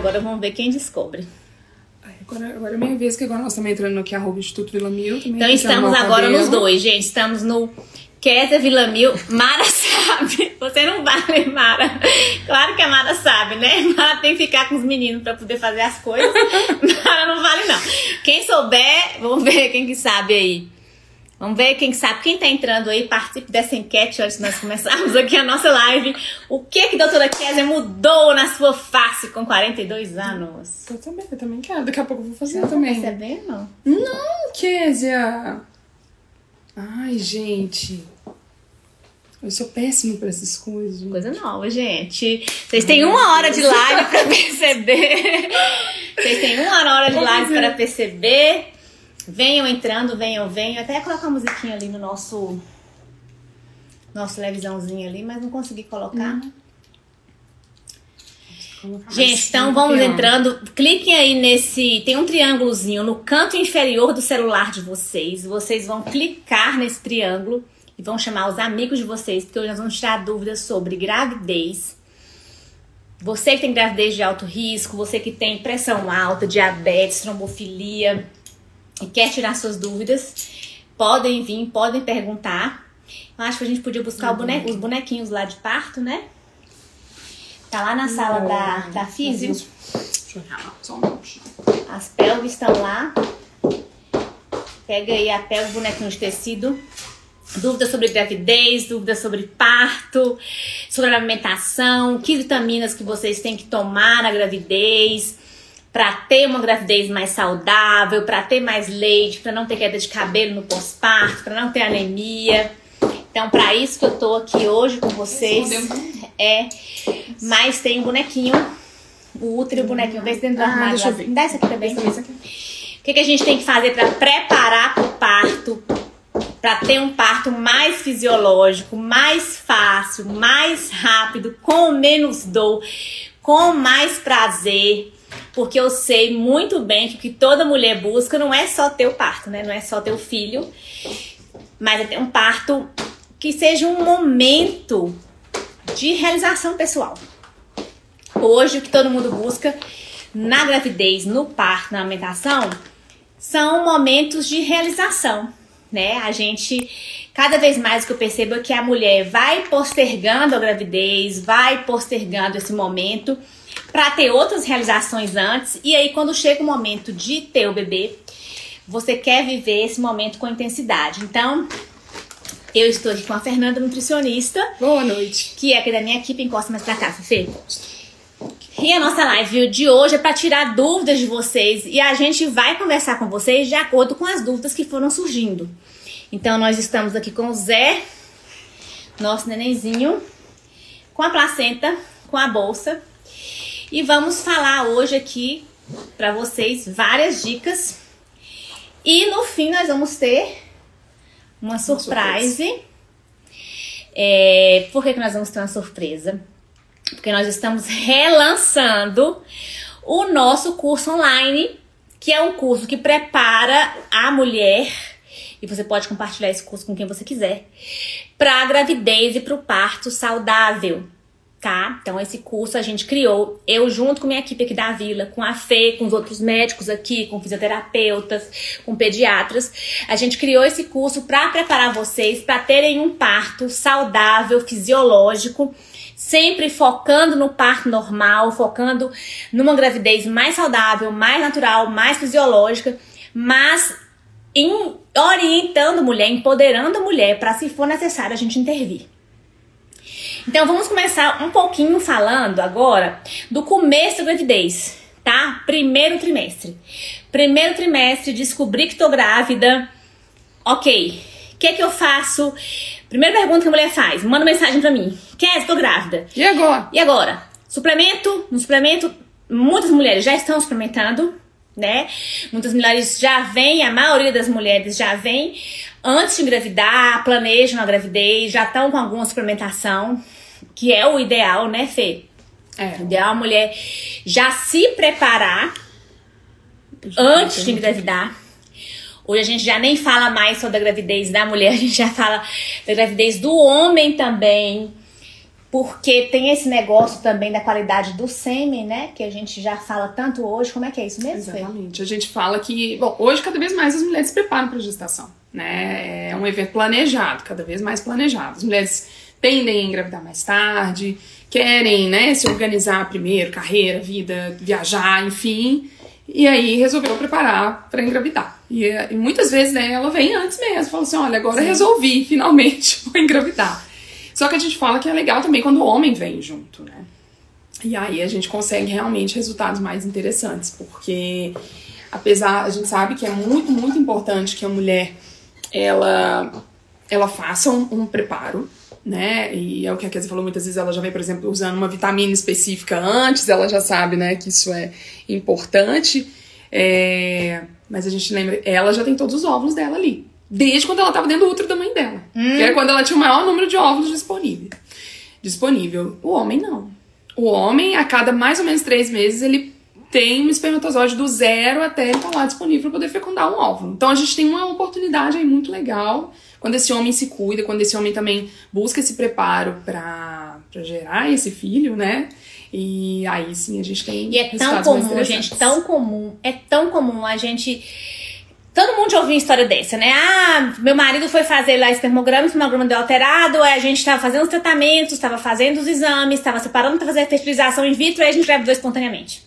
agora vamos ver quem descobre. Agora, agora é minha vez, que agora nós estamos entrando no que é arroba Instituto Vila Mil. Então estamos agora cabelo. nos dois, gente. Estamos no Kézia Vila Mil. Mara sabe. Você não vale, Mara. Claro que a Mara sabe, né? Mara tem que ficar com os meninos para poder fazer as coisas. Mara não vale, não. Quem souber, vamos ver quem que sabe aí. Vamos ver quem sabe, quem tá entrando aí, participe dessa enquete antes de nós começarmos aqui a nossa live. O que que a doutora Kézia mudou na sua face com 42 anos? Eu também, eu também quero. Daqui a pouco eu vou fazer Você também. Tá percebendo? Não, Kézia! Ai, gente. Eu sou péssimo pra essas coisas. Coisa nova, gente. Vocês têm uma hora de live pra perceber. Vocês têm uma hora de live para perceber Venham entrando, venham, venham. Até colocar a musiquinha ali no nosso nosso televisãozinho ali, mas não consegui colocar. Uhum. Gente, então vamos entrando. Cliquem aí nesse. Tem um triângulozinho no canto inferior do celular de vocês. Vocês vão clicar nesse triângulo e vão chamar os amigos de vocês, porque hoje nós vamos tirar dúvidas sobre gravidez. Você que tem gravidez de alto risco, você que tem pressão alta, diabetes, trombofilia e quer tirar suas dúvidas, podem vir, podem perguntar. Eu acho que a gente podia buscar os bonequinhos lá de parto, né? Tá lá na sala da, da físio. As pelvis estão lá. Pega aí a pelvis, bonequinho de tecido. Dúvidas sobre gravidez, dúvidas sobre parto, sobre alimentação, que vitaminas que vocês têm que tomar na gravidez para ter uma gravidez mais saudável, para ter mais leite, para não ter queda de cabelo no pós-parto, para não ter anemia. Então, para isso que eu tô aqui hoje com vocês. É, mas tem um bonequinho, o útero e o bonequinho. Vê se dentro do ah, armário. Deixa eu ver. Dá aqui também. Esse aqui. O que, que a gente tem que fazer para preparar para o parto? Para ter um parto mais fisiológico, mais fácil, mais rápido, com menos dor, com mais prazer porque eu sei muito bem que o que toda mulher busca não é só ter o parto, né? Não é só ter o filho, mas é ter um parto que seja um momento de realização pessoal. Hoje, o que todo mundo busca na gravidez, no parto, na amamentação, são momentos de realização, né? A gente, cada vez mais que eu percebo é que a mulher vai postergando a gravidez, vai postergando esse momento para ter outras realizações antes. E aí, quando chega o momento de ter o bebê, você quer viver esse momento com intensidade. Então, eu estou aqui com a Fernanda, nutricionista. Boa noite. Que é aqui da minha equipe. Encosta mais pra cá, Fê. E a nossa live de hoje é para tirar dúvidas de vocês e a gente vai conversar com vocês de acordo com as dúvidas que foram surgindo. Então, nós estamos aqui com o Zé, nosso nenenzinho, com a placenta, com a bolsa e vamos falar hoje aqui para vocês várias dicas. E no fim nós vamos ter uma surpresa. É, por que, que nós vamos ter uma surpresa? Porque nós estamos relançando o nosso curso online, que é um curso que prepara a mulher, e você pode compartilhar esse curso com quem você quiser, para a gravidez e para o parto saudável tá? Então esse curso a gente criou, eu junto com minha equipe aqui da vila, com a Fê, com os outros médicos aqui, com fisioterapeutas, com pediatras, a gente criou esse curso para preparar vocês para terem um parto saudável, fisiológico, sempre focando no parto normal, focando numa gravidez mais saudável, mais natural, mais fisiológica, mas em, orientando a mulher, empoderando a mulher para se for necessário a gente intervir. Então vamos começar um pouquinho falando agora do começo da gravidez, tá? Primeiro trimestre. Primeiro trimestre, descobri que tô grávida. Ok, o que é que eu faço? Primeira pergunta que a mulher faz, manda mensagem pra mim. Quer, tô grávida. E agora? E agora? Suplemento? No suplemento, muitas mulheres já estão suplementando, né? Muitas mulheres já vêm, a maioria das mulheres já vem antes de engravidar, planejam a gravidez, já estão com alguma suplementação, que é o ideal, né, Fê? É. O ideal é a mulher já se preparar antes de engravidar. Hoje a gente já nem fala mais só da gravidez da mulher, a gente já fala da gravidez do homem também. porque tem esse negócio também da qualidade do sêmen, né? Que a gente já fala tanto hoje. Como é que é isso mesmo? Fê? Exatamente. A gente fala que, bom, hoje cada vez mais as mulheres se preparam para a gestação, né? É um evento planejado, cada vez mais planejado. As mulheres tendem a engravidar mais tarde, querem, né, se organizar primeiro, carreira, vida, viajar, enfim. E aí resolveu preparar para engravidar. E, e, muitas vezes né, ela vem antes mesmo, fala assim: olha, agora Sim. resolvi, finalmente, vou engravidar. Só que a gente fala que é legal também quando o homem vem junto, né? E aí a gente consegue realmente resultados mais interessantes, porque apesar, a gente sabe que é muito, muito importante que a mulher ela, ela faça um, um preparo, né? E é o que a Kézia falou, muitas vezes ela já vem, por exemplo, usando uma vitamina específica antes, ela já sabe, né, que isso é importante. É... Mas a gente lembra, ela já tem todos os óvulos dela ali desde quando ela estava dentro do útero da mãe dela. Hum. Que é quando ela tinha o maior número de óvulos disponível. Disponível. O homem não. O homem, a cada mais ou menos três meses, ele tem um espermatozoide do zero até ele estar tá lá disponível para poder fecundar um óvulo. Então a gente tem uma oportunidade aí muito legal quando esse homem se cuida, quando esse homem também busca esse preparo para gerar esse filho, né? E aí sim a gente tem. E é tão comum, gente, tão comum. É tão comum a gente Todo mundo já ouviu uma história dessa, né? Ah, meu marido foi fazer lá espermograma, o espermograma deu alterado, aí a gente estava fazendo os tratamentos, estava fazendo os exames, estava separando para fazer a fertilização in vitro, e a gente engravidou espontaneamente.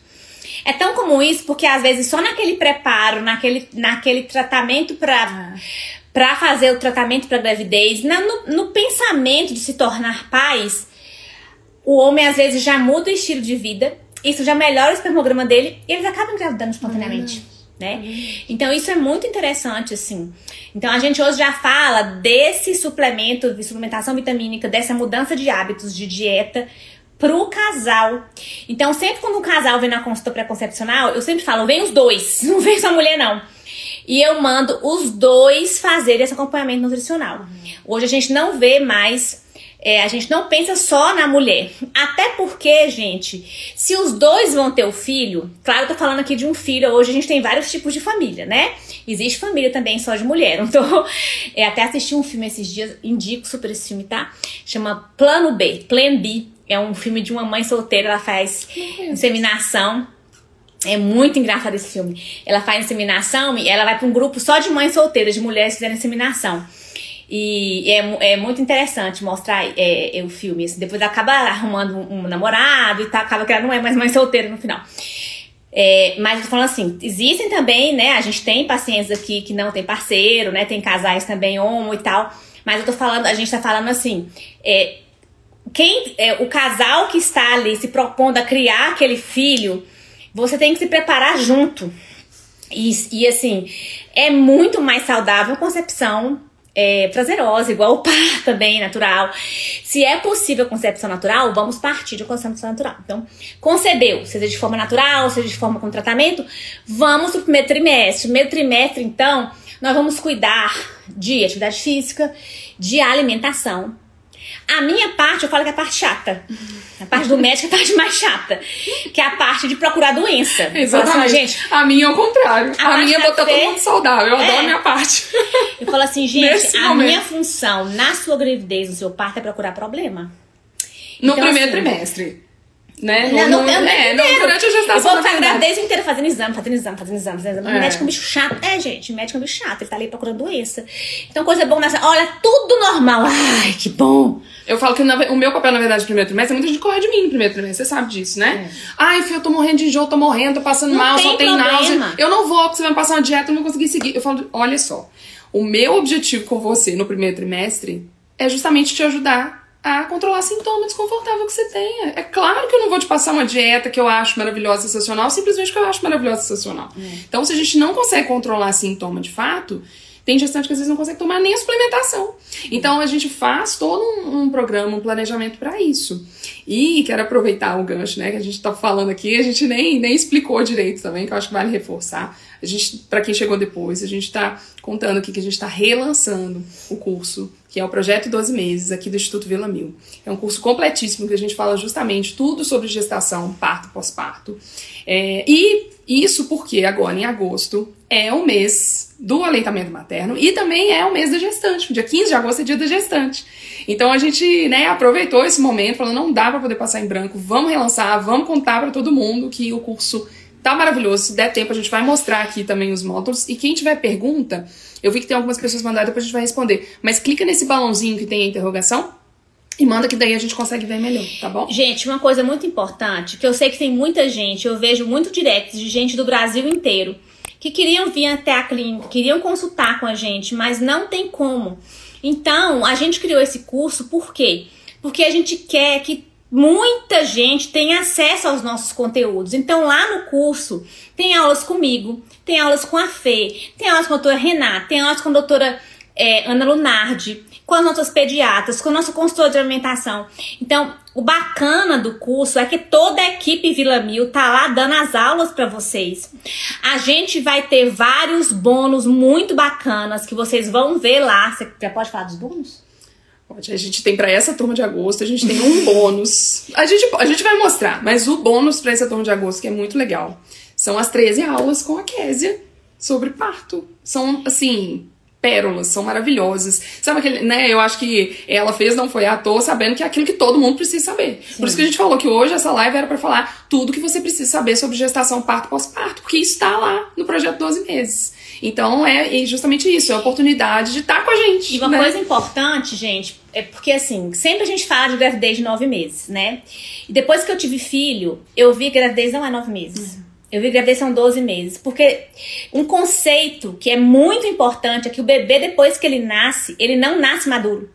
É tão comum isso porque às vezes só naquele preparo, naquele, naquele tratamento para ah. Para fazer o tratamento para gravidez, na, no, no pensamento de se tornar pais, o homem às vezes já muda o estilo de vida, isso já melhora o espermograma dele e eles acabam engravidando espontaneamente. Ah né? Então isso é muito interessante, assim. Então a gente hoje já fala desse suplemento, de suplementação vitamínica, dessa mudança de hábitos de dieta pro casal. Então sempre quando um casal vem na consulta pré-concepcional, eu sempre falo, vem os dois, não vem só a mulher não. E eu mando os dois fazer esse acompanhamento nutricional. Hoje a gente não vê mais é, a gente não pensa só na mulher. Até porque, gente, se os dois vão ter o filho, claro, eu tô falando aqui de um filho, hoje a gente tem vários tipos de família, né? Existe família também só de mulher. Então, é, até assisti um filme esses dias, indico super esse filme, tá? Chama Plano B, Plan B. É um filme de uma mãe solteira, ela faz inseminação. É muito engraçado esse filme. Ela faz inseminação e ela vai para um grupo só de mães solteiras, de mulheres que fizeram inseminação. E é, é muito interessante mostrar é, é, o filme. Assim, depois acaba arrumando um, um, namorado e tá, acaba que ela não é mais mãe solteira no final. É, mas eu tô falando assim, existem também, né? A gente tem pacientes aqui que não tem parceiro, né? Tem casais também homo e tal. Mas eu tô falando, a gente tá falando assim, é, quem é, o casal que está ali se propondo a criar aquele filho, você tem que se preparar junto. E, e assim, é muito mais saudável a concepção é, prazerosa, igual o par também, natural. Se é possível concepção natural, vamos partir de concepção natural. Então, concebeu, seja de forma natural, seja de forma com tratamento, vamos pro primeiro trimestre. Primeiro trimestre, então, nós vamos cuidar de atividade física, de alimentação, a minha parte, eu falo que é a parte chata. A parte do médico é a parte mais chata. Que é a parte de procurar doença. Exatamente. Assim, gente, a minha é o contrário. A, a minha botar todo mundo saudável. Eu é. adoro a minha parte. Eu falo assim, gente, a momento. minha função na sua gravidez, no seu parto, é procurar problema. No então, primeiro assim, trimestre. Né? Não, não, não, é, não, durante a gestação. Eu vou ficar gravidez inteira fazendo exame, fazendo exame, fazendo exame, fazendo exame. É. Médico é um bicho chato. É, gente, médico é um bicho chato. Ele tá ali procurando doença. Então, coisa boa nessa. Olha, tudo normal. Ai, que bom. Eu falo que na, o meu papel, na verdade, no primeiro trimestre, é muita gente corre de mim no primeiro trimestre. Você sabe disso, né? É. Ai, filho, eu tô morrendo de enjoo, tô morrendo, tô passando não mal, tem só tem náusea. Eu não vou, porque você vai me passar uma dieta, eu não vou conseguir seguir. Eu falo, olha só. O meu objetivo com você no primeiro trimestre é justamente te ajudar a controlar sintoma desconfortável que você tenha. É claro que eu não vou te passar uma dieta que eu acho maravilhosa, sensacional, simplesmente que eu acho maravilhosa, sensacional. É. Então, se a gente não consegue controlar sintoma de fato, tem gestante que às vezes não consegue tomar nem a suplementação. Então a gente faz todo um, um programa, um planejamento para isso. E quero aproveitar o gancho, né, que a gente tá falando aqui, a gente nem, nem explicou direito também, que eu acho que vale reforçar. A gente, para quem chegou depois, a gente está contando aqui que a gente está relançando o curso, que é o projeto 12 meses aqui do Instituto Vila Mil. É um curso completíssimo que a gente fala justamente tudo sobre gestação, parto, pós-parto. É, e isso porque agora em agosto é o mês do aleitamento materno e também é o mês da gestante. O dia 15 de agosto é dia da gestante. Então a gente né, aproveitou esse momento, falando, não dá para poder passar em branco, vamos relançar, vamos contar para todo mundo que o curso tá maravilhoso. Se der tempo, a gente vai mostrar aqui também os módulos. E quem tiver pergunta, eu vi que tem algumas pessoas mandadas, depois a gente vai responder. Mas clica nesse balãozinho que tem a interrogação e manda que daí a gente consegue ver melhor, tá bom? Gente, uma coisa muito importante, que eu sei que tem muita gente, eu vejo muito direct de gente do Brasil inteiro, que queriam vir até a clínica, queriam consultar com a gente, mas não tem como. Então, a gente criou esse curso por quê? Porque a gente quer que muita gente tenha acesso aos nossos conteúdos. Então, lá no curso, tem aulas comigo, tem aulas com a Fê, tem aulas com a doutora Renata, tem aulas com a doutora é, Ana Lunardi, com as nossas pediatras, com o nosso consultor de alimentação. Então, o bacana do curso é que toda a equipe Vila Mil tá lá dando as aulas para vocês. A gente vai ter vários bônus muito bacanas que vocês vão ver lá. Você já pode falar dos bônus? A gente tem para essa turma de agosto, a gente tem um bônus. A gente, a gente vai mostrar, mas o bônus para essa turma de agosto, que é muito legal, são as 13 aulas com a Késia sobre parto. São, assim, pérolas, são maravilhosas. Sabe aquele, né? Eu acho que ela fez não foi à toa, sabendo que é aquilo que todo mundo precisa saber. Sim. Por isso que a gente falou que hoje essa live era para falar tudo que você precisa saber sobre gestação, parto, pós-parto, porque isso está lá no projeto 12 meses. Então é justamente isso, é a oportunidade de estar tá com a gente. E uma né? coisa importante, gente, é porque assim, sempre a gente fala de gravidez de nove meses, né? E depois que eu tive filho, eu vi que gravidez não é nove meses. Uhum. Eu vi gravidez são 12 meses. Porque um conceito que é muito importante é que o bebê, depois que ele nasce, ele não nasce maduro.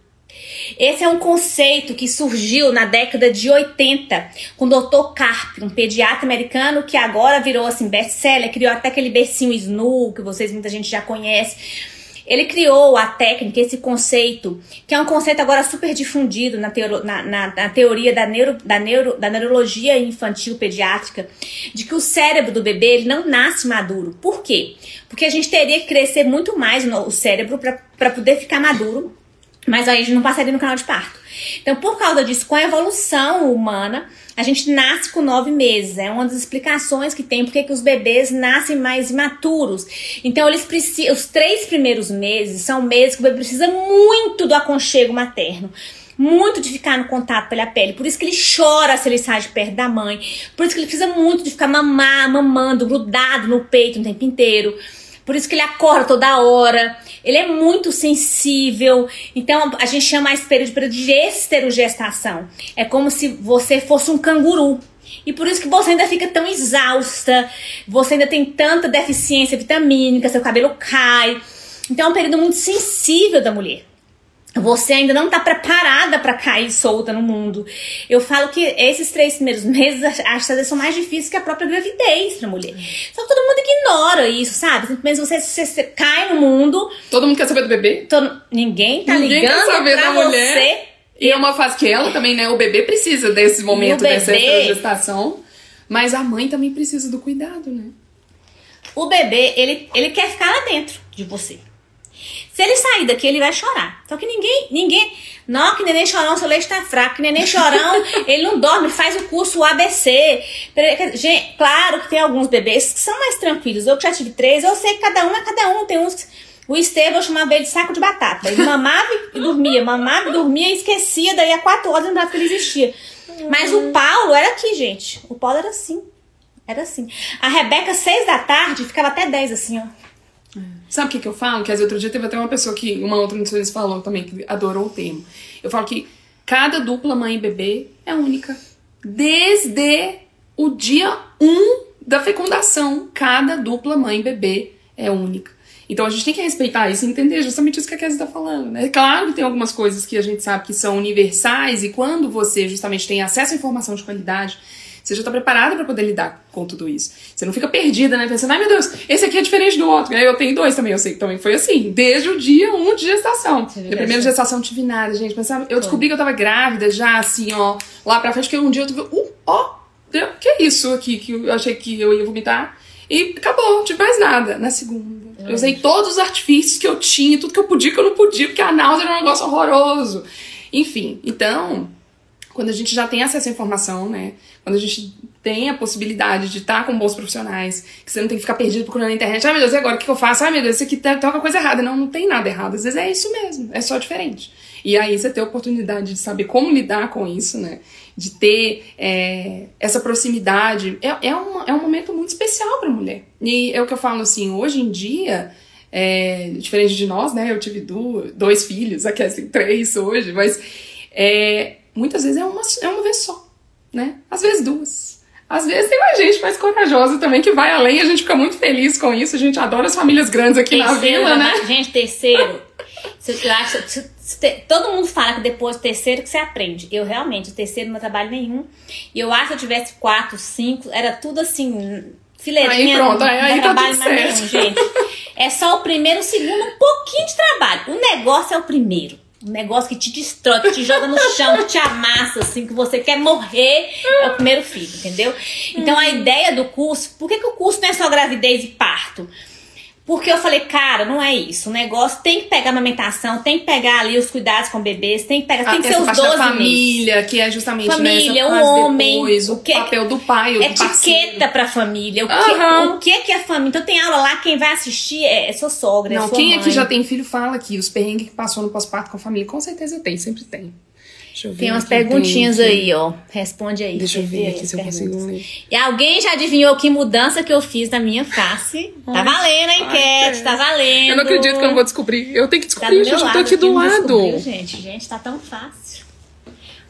Esse é um conceito que surgiu na década de 80 com o Dr. Carp, um pediatra americano que agora virou assim best-seller, criou até aquele bercinho Snu, que vocês muita gente já conhece ele criou a técnica, esse conceito, que é um conceito agora super difundido na, teoro, na, na, na teoria da, neuro, da, neuro, da neurologia infantil pediátrica, de que o cérebro do bebê ele não nasce maduro. Por quê? Porque a gente teria que crescer muito mais no, o cérebro para poder ficar maduro, mas aí a gente não passaria no canal de parto. Então, por causa disso, com a evolução humana, a gente nasce com nove meses. É uma das explicações que tem porque que os bebês nascem mais imaturos. Então, eles precisam. Os três primeiros meses são meses que o bebê precisa muito do aconchego materno muito de ficar no contato pela pele. Por isso que ele chora se ele sai de perto da mãe. Por isso que ele precisa muito de ficar mamar, mamando, grudado no peito o tempo inteiro. Por isso que ele acorda toda hora. Ele é muito sensível. Então a gente chama esse período de esterogestação. É como se você fosse um canguru. E por isso que você ainda fica tão exausta, você ainda tem tanta deficiência vitamínica, seu cabelo cai. Então é um período muito sensível da mulher você ainda não está preparada para cair solta no mundo. Eu falo que esses três primeiros meses, acho que são mais difíceis que a própria gravidez pra mulher. Só que todo mundo ignora isso, sabe? Mesmo você, você, você cai no mundo. Todo mundo quer saber do bebê? Todo, ninguém tá ninguém ligando quer saber pra da mulher. você. E é uma fase que ela também, né? O bebê precisa desse momento, bebê, dessa gestação. Mas a mãe também precisa do cuidado, né? O bebê, ele, ele quer ficar lá dentro de você. Se ele sair daqui, ele vai chorar. Só que ninguém, ninguém. Não, que neném chorão, seu leite tá fraco. Que neném chorão, ele não dorme, faz o curso ABC. Gente, claro que tem alguns bebês que são mais tranquilos. Eu que já tive três, eu sei que cada um é cada um. Tem uns. O Estevão chamava ele de saco de batata. Ele mamava e dormia, mamava e dormia e esquecia. Daí a quatro horas lembrava que ele existia. Mas o Paulo era aqui, gente. O Paulo era assim. Era assim. A Rebeca, seis da tarde, ficava até dez assim, ó. Sabe o que, que eu falo? Que às outro dia teve até uma pessoa que, uma outra nutricionista falou também, que adorou o termo. Eu falo que cada dupla mãe e bebê é única. Desde o dia 1 um da fecundação, cada dupla mãe e bebê é única. Então a gente tem que respeitar isso e entender justamente isso que a Kézia está falando. Né? É claro que tem algumas coisas que a gente sabe que são universais e quando você justamente tem acesso à informação de qualidade, você já está preparada para poder lidar com tudo isso. Você não fica perdida, né? Pensando, ai meu Deus, esse aqui é diferente do outro. Eu tenho dois também, eu sei que também foi assim, desde o dia 1 um de gestação. Minha primeira gestação não tive nada, gente. Mas sabe, eu descobri que eu tava grávida já, assim, ó, lá pra frente, que um dia eu tive, uh, ó, que é isso aqui que eu achei que eu ia vomitar? E acabou, não tive mais nada. Na segunda. Eu usei todos os artifícios que eu tinha, tudo que eu podia, que eu não podia, porque a náusea era um negócio horroroso. Enfim, então, quando a gente já tem acesso à informação, né? Quando a gente tem a possibilidade de estar com bons profissionais, que você não tem que ficar perdido procurando na internet. Ai meu Deus, e agora o que eu faço? Ai meu Deus, isso aqui tem, tem alguma coisa errada. Não, não tem nada errado. Às vezes é isso mesmo, é só diferente. E aí você ter a oportunidade de saber como lidar com isso, né? De ter é, essa proximidade. É, é, uma, é um momento muito especial para mulher. E é o que eu falo assim, hoje em dia. É, diferente de nós, né? Eu tive do, dois filhos, aqui assim, três hoje, mas é, muitas vezes é uma, é uma vez só, né? Às vezes duas. Às vezes tem mais gente mais corajosa também que vai além, a gente fica muito feliz com isso, a gente adora as famílias grandes aqui terceiro, na vila, né? Gente, terceiro, eu acho, todo mundo fala que depois do terceiro que você aprende. Eu realmente, o terceiro não trabalho nenhum. E eu acho que se eu tivesse quatro, cinco, era tudo assim, fileirinha. Aí pronto, aí, aí não tá trabalho tudo certo. nenhum, gente. É só o primeiro, o segundo, um pouquinho de trabalho. O negócio é o primeiro. Um negócio que te destrói, que te joga no chão, que te amassa, assim, que você quer morrer, é o primeiro filho, entendeu? Então a ideia do curso, por que, que o curso não é só gravidez e parto? Porque eu falei, cara, não é isso. O negócio tem que pegar a amamentação, tem que pegar ali os cuidados com bebês, tem que pegar, tem que ser os parte da 12 meses. família, que é justamente Família, né, o homem, depois, o, o que- papel do pai, do parceiro. Etiqueta pra família, o que, Aham. o que que é família. Então tem aula lá, quem vai assistir é, é sua sogra, é Não, sua quem mãe. aqui já tem filho fala aqui, os perrengues que passou no pós-parto com a família, com certeza tem, sempre tem. Deixa eu ver Tem umas perguntinhas tem aí, ó. Responde aí. Deixa eu ver aqui se eu consigo ler. E alguém já adivinhou que mudança que eu fiz na minha face? Tá valendo a enquete, Ai, tá valendo. Eu não acredito que eu não vou descobrir. Eu tenho que Tá descobrir, meu gente. Eu tô aqui do lado. gente. Gente, tá tão fácil.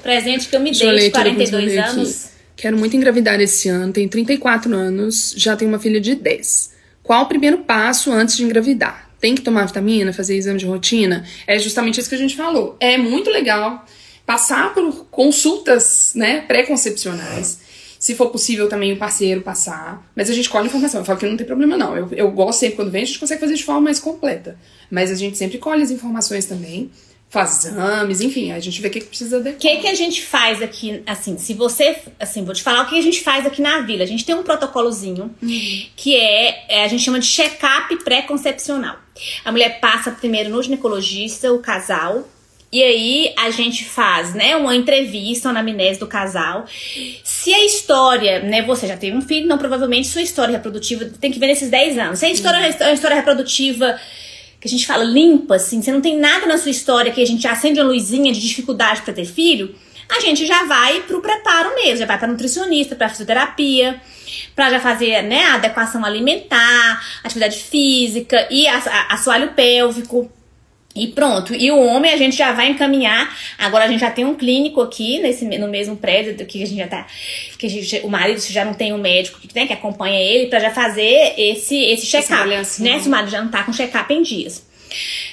Presente que eu me dei de aqui, depois eu 42 vou ler aqui. anos. Quero muito engravidar esse ano, tenho 34 anos, já tenho uma filha de 10. Qual o primeiro passo antes de engravidar? Tem que tomar vitamina, fazer exame de rotina? É justamente isso que a gente falou. É muito legal passar por consultas, né, pré-concepcionais. Se for possível também o parceiro passar. Mas a gente colhe informação. Eu falo que não tem problema, não. Eu, eu gosto sempre, quando vem, a gente consegue fazer de forma mais completa. Mas a gente sempre colhe as informações também. Faz exames, enfim, a gente vê o que, que precisa de. O que, que a gente faz aqui, assim, se você, assim, vou te falar o que a gente faz aqui na vila. A gente tem um protocolozinho que é, é, a gente chama de check-up pré-concepcional. A mulher passa primeiro no ginecologista, o casal, e aí a gente faz, né, uma entrevista, uma anamnese do casal. Se a história, né, você já teve um filho, não, provavelmente sua história reprodutiva tem que ver nesses 10 anos. Se a história é uma história reprodutiva que a gente fala limpa, assim, você não tem nada na sua história que a gente acende uma luzinha de dificuldade pra ter filho, a gente já vai pro preparo mesmo, já vai pra nutricionista, pra fisioterapia, pra já fazer, né, a adequação alimentar, atividade física e assoalho pélvico. E pronto. E o homem a gente já vai encaminhar. Agora a gente já tem um clínico aqui nesse, no mesmo prédio que a gente já tá. Que a gente, o marido já não tem um médico né, que acompanha ele pra já fazer esse, esse check-up. avaliação. Né? Se o marido já não tá com check-up em dias.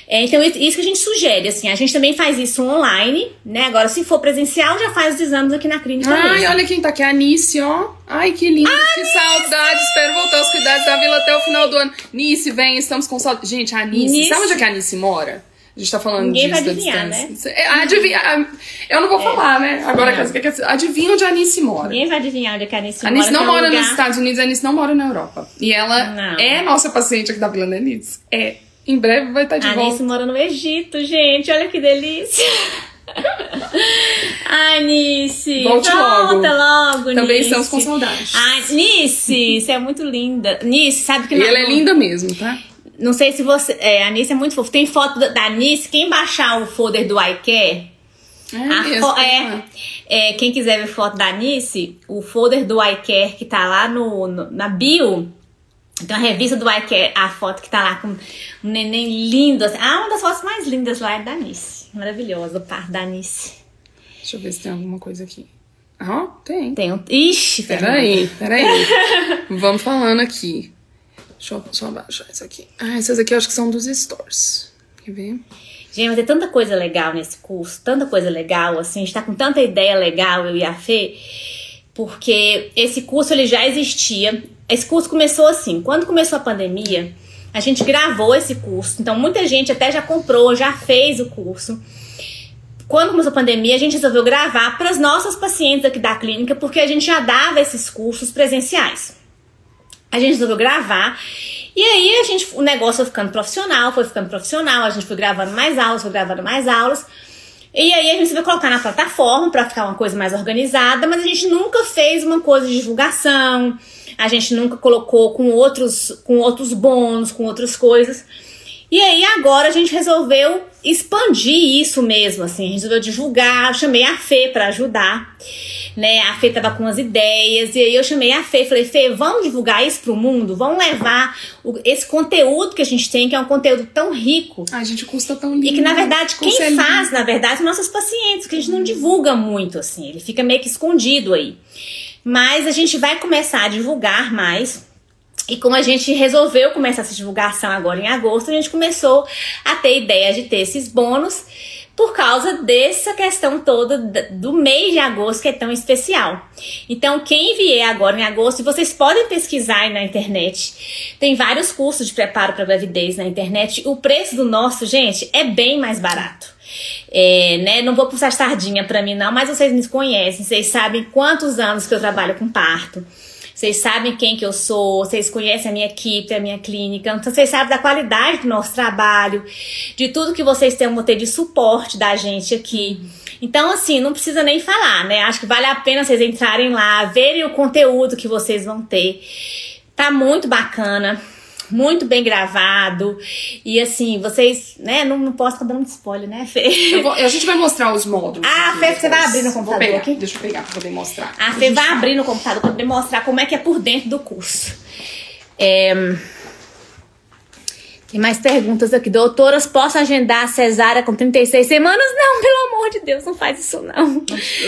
É, então, isso que a gente sugere, assim, a gente também faz isso online, né? Agora, se for presencial, já faz os exames aqui na clínica Ai, mesmo. olha quem tá aqui, a Nice, ó. Ai, que lindo, que saudade. Espero voltar aos cuidados da vila até o final do ano. Nice, vem, estamos com saudade. Gente, a Nice, Nice. sabe onde é que a Nice mora? A gente tá falando Ninguém disso vai adivinhar, né? É, Adivinha, eu não vou falar, né? Agora, Não. quer dizer, adivinha onde a Nice mora. Ninguém vai adivinhar onde é que a Anice A Nice não que é mora nos lugar- Estados Unidos, a Nice não mora na Europa. E ela Não. é nossa paciente aqui da Vila, né, Nice? É. Em breve vai estar de A volta. Anice mora no Egito, gente. Olha que delícia. Ai, Nice. Volte Volta logo, Também Nice. estamos com saudade. Ai, Nice, você é muito linda. Nice, sabe que E na- ela é linda mesmo, tá? Não sei se você. É, a Nice é muito fofa. Tem foto da, da Nice. Quem baixar o folder do iCare. É a fo- é, é, quem quiser ver foto da Nice, o folder do iCare que tá lá no, no- na bio. Tem uma revista do iCare, a foto que tá lá com um neném lindo. Assim. Ah, uma das fotos mais lindas lá é da Nice. Maravilhosa, o par da Nice. Deixa eu ver se tem alguma coisa aqui. Ah, tem. Tem um. Ixi. Peraí, peraí. Vamos falando aqui. Deixa eu só abaixar isso aqui. Ah, essas aqui eu acho que são dos stores. Quer ver? Gente, mas tem tanta coisa legal nesse curso, tanta coisa legal, assim, a gente tá com tanta ideia legal, eu e a Fê, porque esse curso ele já existia. Esse curso começou assim, quando começou a pandemia, a gente gravou esse curso, então muita gente até já comprou, já fez o curso. Quando começou a pandemia, a gente resolveu gravar para as nossas pacientes aqui da clínica, porque a gente já dava esses cursos presenciais. A gente resolveu gravar. E aí a gente, o negócio foi ficando profissional, foi ficando profissional, a gente foi gravando mais aulas, foi gravando mais aulas. E aí a gente vai colocar na plataforma para ficar uma coisa mais organizada, mas a gente nunca fez uma coisa de divulgação, a gente nunca colocou com outros, com outros bônus, com outras coisas. E aí agora a gente resolveu expandir isso mesmo, assim, a gente resolveu divulgar, chamei a Fê para ajudar, né? A Fê tava com umas ideias, e aí eu chamei a Fê, falei, Fê, vamos divulgar isso pro mundo? Vamos levar o, esse conteúdo que a gente tem, que é um conteúdo tão rico. A gente custa tão lindo. E que, na verdade, quem faz, na verdade, são nossos pacientes, que a gente não divulga muito, assim, ele fica meio que escondido aí. Mas a gente vai começar a divulgar mais e como a gente resolveu começar essa divulgação agora em agosto, a gente começou a ter ideia de ter esses bônus por causa dessa questão toda do mês de agosto que é tão especial. Então, quem vier agora em agosto, vocês podem pesquisar aí na internet. Tem vários cursos de preparo para gravidez na internet. O preço do nosso, gente, é bem mais barato. É, né? Não vou puxar sardinha para mim não, mas vocês me conhecem, vocês sabem quantos anos que eu trabalho com parto. Vocês sabem quem que eu sou, vocês conhecem a minha equipe, a minha clínica, então vocês sabem da qualidade do nosso trabalho, de tudo que vocês têm ter de suporte da gente aqui. Então, assim, não precisa nem falar, né? Acho que vale a pena vocês entrarem lá, verem o conteúdo que vocês vão ter. Tá muito bacana muito bem gravado. E assim, vocês, né? Não, não posso estar dando spoiler, né, Fê? Vou, a gente vai mostrar os módulos. Ah, Fê, você vai abrir no computador pegar, aqui? Deixa eu pegar pra poder mostrar. A Fê vai abrir no computador pra poder mostrar como é que é por dentro do curso. É. Tem mais perguntas aqui. Doutoras, posso agendar a cesárea com 36 semanas? Não, pelo amor de Deus, não faz isso não.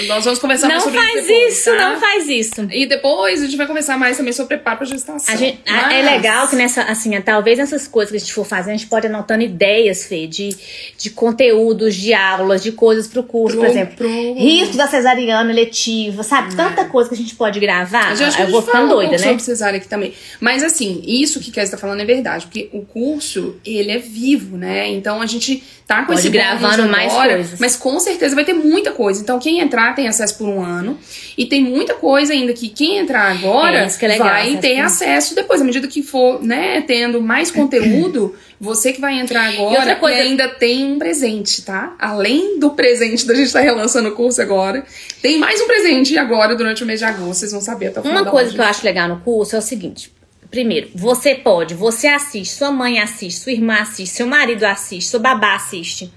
Nós vamos conversar não mais sobre faz isso depois, isso, tá? não faz isso. E depois a gente vai conversar mais também sobre preparo pra gestação. A gente- a- Mas- É legal que nessa, assim, é, talvez nessas coisas que a gente for fazer, a gente pode anotando ideias, Fê, de, de conteúdos, de aulas, de coisas pro curso, por Pro- exemplo. pro- Risco da cesariana letiva, sabe? Tanta coisa que a gente pode gravar. Eu a vou ficando um doida, pouco né? sobre cesárea aqui também. Mas assim, isso que Kézia tá falando é verdade, porque o curso, ele é vivo, né? Então a gente tá com Pode esse gravando mais agora, coisas. Mas com certeza vai ter muita coisa. Então quem entrar tem acesso por um ano. E tem muita coisa ainda que quem entrar agora É, é legal, vai acesso ter acesso depois. À medida que for, né, tendo mais conteúdo, você que vai entrar agora coisa- e ainda tem um presente, tá? Além do presente da gente estar relançando o curso agora, tem mais um presente agora durante o mês de agosto. Vocês vão saber até o final Uma coisa que eu acho legal no curso é o seguinte. Primeiro, você pode, você assiste, sua mãe assiste, sua irmã assiste, seu marido assiste, seu babá assiste.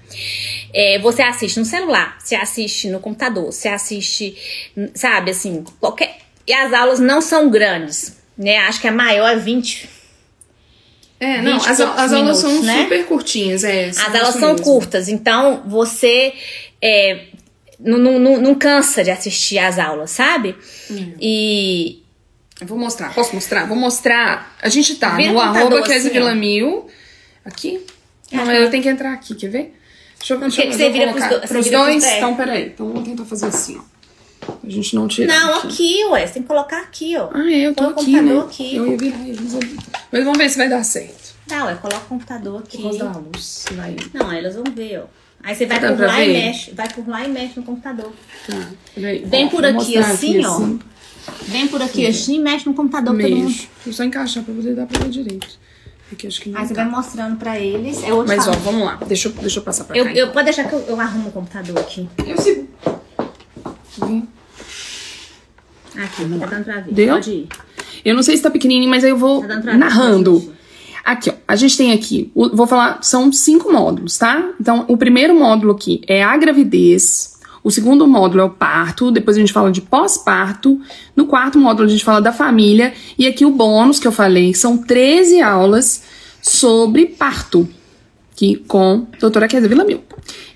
É, você assiste no celular, você assiste no computador, você assiste, sabe, assim, qualquer. E as aulas não são grandes, né? Acho que a maior é 20. É, não, 20 as, as aulas minutos, são né? super curtinhas, é. As aulas são mesmo. curtas, então você é, não, não, não, não cansa de assistir as aulas, sabe? Hum. E vou mostrar. Posso mostrar? Vou mostrar. A gente tá Vira no arroba assim, ó. Villamil. Aqui? Não, mas eu tenho que entrar aqui, quer ver? Deixa eu, Não, deixa eu, você vira pros colocar pros pros dois. pés. Então, peraí. Então, vamos tentar fazer assim, ó. A gente não tirar. não, aqui. aqui, ué, você tem que colocar aqui, ó. Ah, é, eu tô Põe o aqui, né? aqui. Eu ia virar eles ali. Mas vamos ver se vai dar certo. Não, é coloca o computador aqui. Por causa da luz. Vai. Não, elas vão ver, ó. Aí você vai por lá e ver? mexe. Vai por lá e mexe no computador. Tá, peraí. Vem Ó, por aqui assim, ó. Vem por aqui assim e mexe no computador pra todo mundo. Só encaixar pra poder dar pra ver direito. Porque acho que não Aí você tá. vai mostrando pra eles. Vou te Mas ó, vamos lá. Deixa eu, deixa eu passar pra eu, cá. eu, pode deixar que eu, eu arrumo o computador aqui. Eu sigo. Aqui, tá dando pra ver. Deu? Pode ir. Eu não sei se tá pequenininho, mas aí eu vou Tá ver, narrando. gente. Aqui, ó. A gente tem aqui, vou falar, são cinco módulos, tá? Então, o primeiro módulo aqui é a gravidez. O segundo módulo é o parto. Depois a gente fala de pós-parto. No quarto módulo a gente fala da família. E aqui o bônus que eu falei são 13 aulas sobre parto. Aqui com a doutora Kézia Villamil.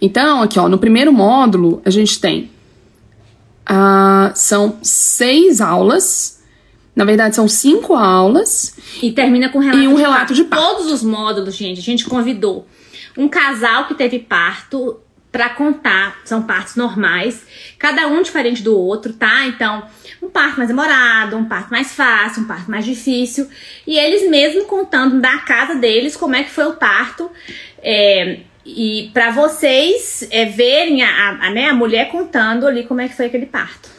Então, aqui, ó, no primeiro módulo a gente tem ah, são seis aulas. Na verdade, são cinco aulas. E termina com relato E um relato de parto. Todos os módulos, gente, a gente convidou um casal que teve parto pra contar. São partos normais, cada um diferente do outro, tá? Então, um parto mais demorado, um parto mais fácil, um parto mais difícil. E eles mesmos contando da casa deles como é que foi o parto. É, e pra vocês é, verem a, a, a, né, a mulher contando ali como é que foi aquele parto.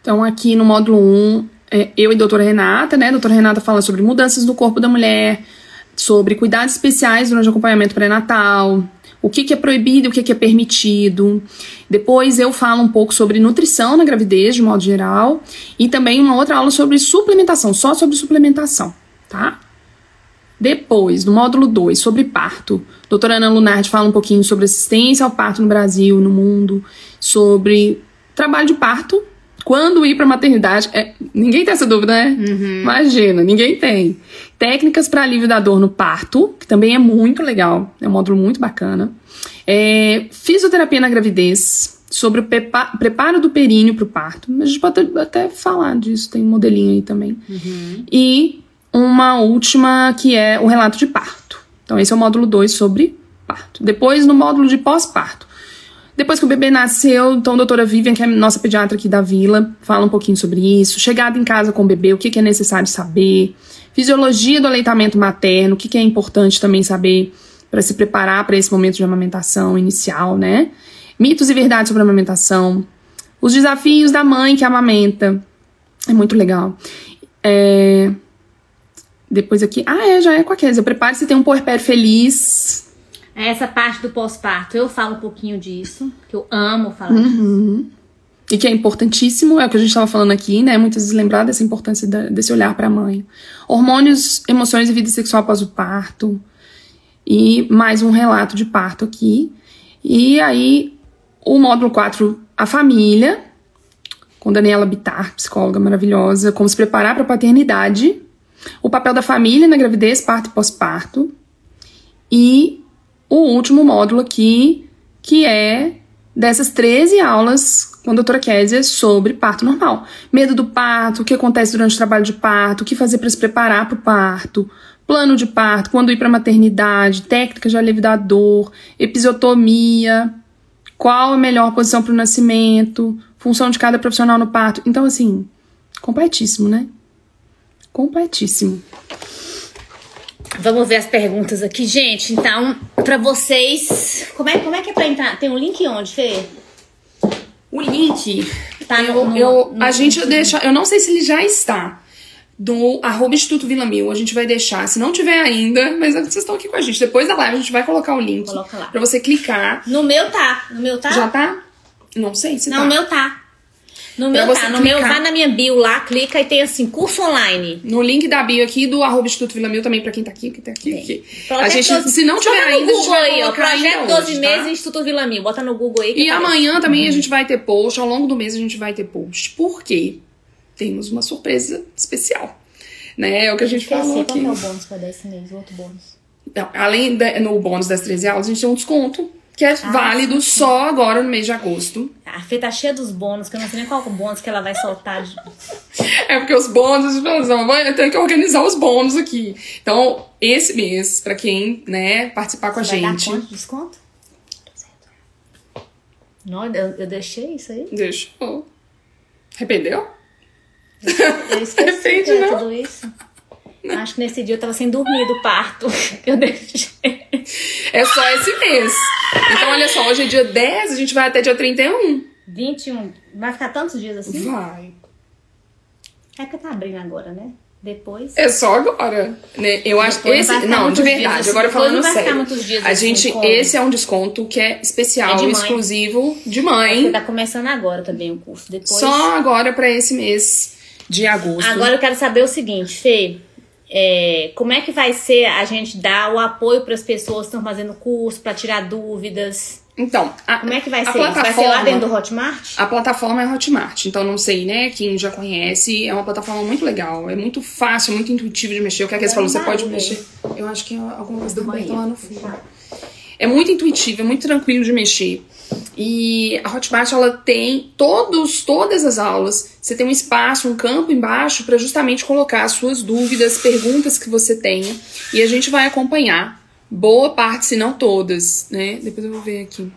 Então, aqui no módulo 1, é, eu e a doutora Renata, né? A doutora Renata fala sobre mudanças no corpo da mulher, sobre cuidados especiais durante o acompanhamento pré-natal. O que, que é proibido, o que, que é permitido. Depois eu falo um pouco sobre nutrição na gravidez, de modo geral, e também uma outra aula sobre suplementação, só sobre suplementação, tá? Depois, no módulo 2, sobre parto, doutora Ana Lunardi fala um pouquinho sobre assistência ao parto no Brasil, no mundo, sobre trabalho de parto, quando ir para maternidade. É, ninguém tem essa dúvida, né? Uhum. Imagina, ninguém tem. Técnicas para alívio da dor no parto, que também é muito legal, é um módulo muito bacana. É, fisioterapia na gravidez, sobre o preparo do períneo para o parto. A gente pode até falar disso, tem um modelinho aí também. Uhum. E uma última que é o relato de parto. Então, esse é o módulo 2 sobre parto. Depois, no módulo de pós-parto. Depois que o bebê nasceu, então a doutora Vivian, que é nossa pediatra aqui da vila, fala um pouquinho sobre isso. Chegada em casa com o bebê, o que, que é necessário saber. Fisiologia do aleitamento materno, o que, que é importante também saber para se preparar para esse momento de amamentação inicial, né? Mitos e verdades sobre a amamentação. Os desafios da mãe que amamenta. É muito legal. É, depois aqui. Ah, é, já é com a Kézia. Prepare-se, tem um puerpério feliz. Essa parte do pós-parto, eu falo um pouquinho disso, que eu amo falar uhum. E que é importantíssimo, é o que a gente estava falando aqui, né? Muitas vezes lembrar dessa importância da, desse olhar para a mãe. Hormônios, emoções e vida sexual após o parto. E mais um relato de parto aqui. E aí, o módulo 4, a família, com Daniela Bitar, psicóloga maravilhosa, como se preparar para a paternidade o papel da família na gravidez, parto e pós-parto. E o último módulo aqui, que é dessas 13 aulas com a doutora Kézia sobre parto normal. Medo do parto, o que acontece durante o trabalho de parto, o que fazer para se preparar para o parto, plano de parto, quando ir para a maternidade, técnicas de alívio da dor, episiotomia, qual a melhor posição para o nascimento, função de cada profissional no parto. Então, assim, completíssimo, né? completíssimo. Vamos ver as perguntas aqui, gente. Então, para vocês, como é, como é que é pra entrar? Tem um link onde, Fê? O link, tá eu, no, eu no, a gente no... deixa, eu não sei se ele já está do arroba Instituto Vila Mil, a gente vai deixar, se não tiver ainda, mas vocês estão aqui com a gente, depois da live a gente vai colocar o link Coloca lá. pra você clicar. No meu tá, no meu tá? Já tá? Não sei se não, tá. Não, o meu tá. No meu, tá, no meu, vai na minha bio lá, clica e tem assim, curso online. No link da bio aqui do arroba Instituto Vila Mil também, pra quem tá aqui, que tá aqui. aqui. A gente, 12, se não tiver ainda, Google a gente aí, ó, Projeto 12 hoje, tá? meses tá? Instituto Vila Mil. Bota no Google aí. E amanhã também uhum. a gente vai ter post, ao longo do mês a gente vai ter post. Por quê? Temos uma surpresa especial. Né? É o que a gente falou aqui. Qual é o bônus pra dar esse mês, o outro bônus? Então, além de, no bônus das 13 aulas, a gente tem um desconto que é ah, válido sim. só agora no mês de agosto. A Fê tá cheia dos bônus, que eu não sei nem qual é o bônus que ela vai soltar. De... É porque os bônus, eu tenho que organizar os bônus aqui. Então, esse mês, pra quem, né, participar com Você a gente. Dar quanto desconto? Não, eu, eu deixei isso aí? Deixou. Arrependeu? Eu, eu esqueci Arrepende, é tudo isso. Acho que nesse dia eu tava sem dormir do parto. Eu deixei. É só esse mês. Então, olha só, hoje é dia 10, a gente vai até dia 31. 21. Vai ficar tantos dias assim? Vai. É que tá abrindo agora, né? Depois. É só agora, né? Eu acho que esse não, de verdade, assim. agora falando sério. a assim, gente como... esse é um desconto que é especial, é de exclusivo de mãe. Tá começando agora também o curso depois. Só agora para esse mês de agosto. Agora eu quero saber o seguinte, Fê, é, como é que vai ser a gente dar o apoio para as pessoas que estão fazendo curso, para tirar dúvidas? Então, a, como é que vai ser? Vai ser lá dentro do Hotmart? A plataforma é Hotmart, então não sei, né? Quem já conhece, é uma plataforma muito legal, é muito fácil, muito intuitivo de mexer. O que a Kes falou, você pode mexer. Eu acho que é alguma coisa do banheiro lá no fundo. É muito intuitivo, é muito tranquilo de mexer. E a Hotmart ela tem todos, todas as aulas. Você tem um espaço, um campo embaixo para justamente colocar as suas dúvidas, perguntas que você tenha. E a gente vai acompanhar boa parte, se não todas, né? Depois eu vou ver aqui.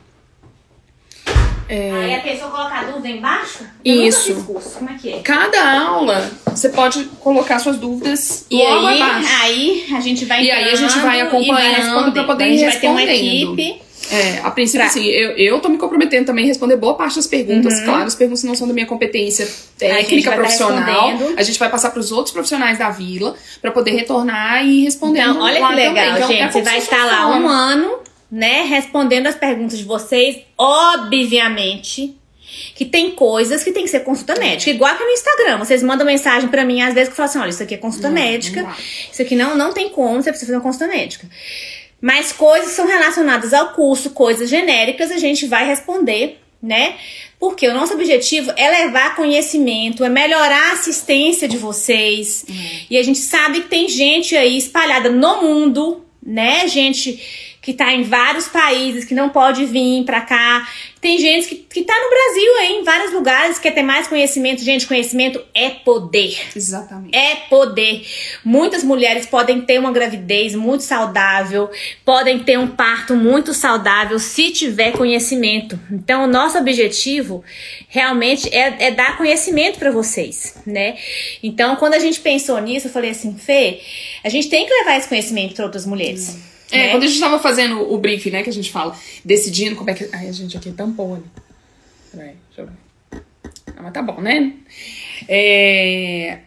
É... Aí a pessoa coloca a dúvida embaixo? Eu Isso. Como é que é? Cada aula você pode colocar suas dúvidas e aí, abaixo. aí a gente vai E aí a gente vai acompanhando para poder ir respondendo. Vai ter uma equipe é, a princípio, pra... assim, eu, eu tô me comprometendo também a responder boa parte das perguntas. Uhum. Claro, as perguntas não são da minha competência técnica, profissional. A gente vai passar para os outros profissionais da vila para poder retornar e responder. Então, olha que legal, também, gente. É você vai estar lá um ano né, respondendo as perguntas de vocês, obviamente que tem coisas que tem que ser consulta médica. Igual que no Instagram. Vocês mandam mensagem para mim às vezes que falam assim: olha, isso aqui é consulta não, médica. Não isso aqui não, não tem como, você precisa fazer uma consulta médica. Mas coisas são relacionadas ao curso, coisas genéricas, a gente vai responder, né? Porque o nosso objetivo é levar conhecimento, é melhorar a assistência de vocês. Uhum. E a gente sabe que tem gente aí espalhada no mundo, né? Gente que tá em vários países, que não pode vir pra cá. Tem gente que, que tá no Brasil aí, em vários lugares, quer ter mais conhecimento. Gente, conhecimento é poder. Exatamente. É poder. Muitas mulheres podem ter uma gravidez muito saudável, podem ter um parto muito saudável se tiver conhecimento. Então, o nosso objetivo realmente é, é dar conhecimento para vocês, né? Então, quando a gente pensou nisso, eu falei assim, Fê, a gente tem que levar esse conhecimento para outras mulheres. Hum. É, né? quando a gente tava fazendo o briefing, né, que a gente fala, decidindo como é que. Ai, a gente aqui tampou ali. Peraí, deixa eu ver. Ah, mas tá bom, né? É,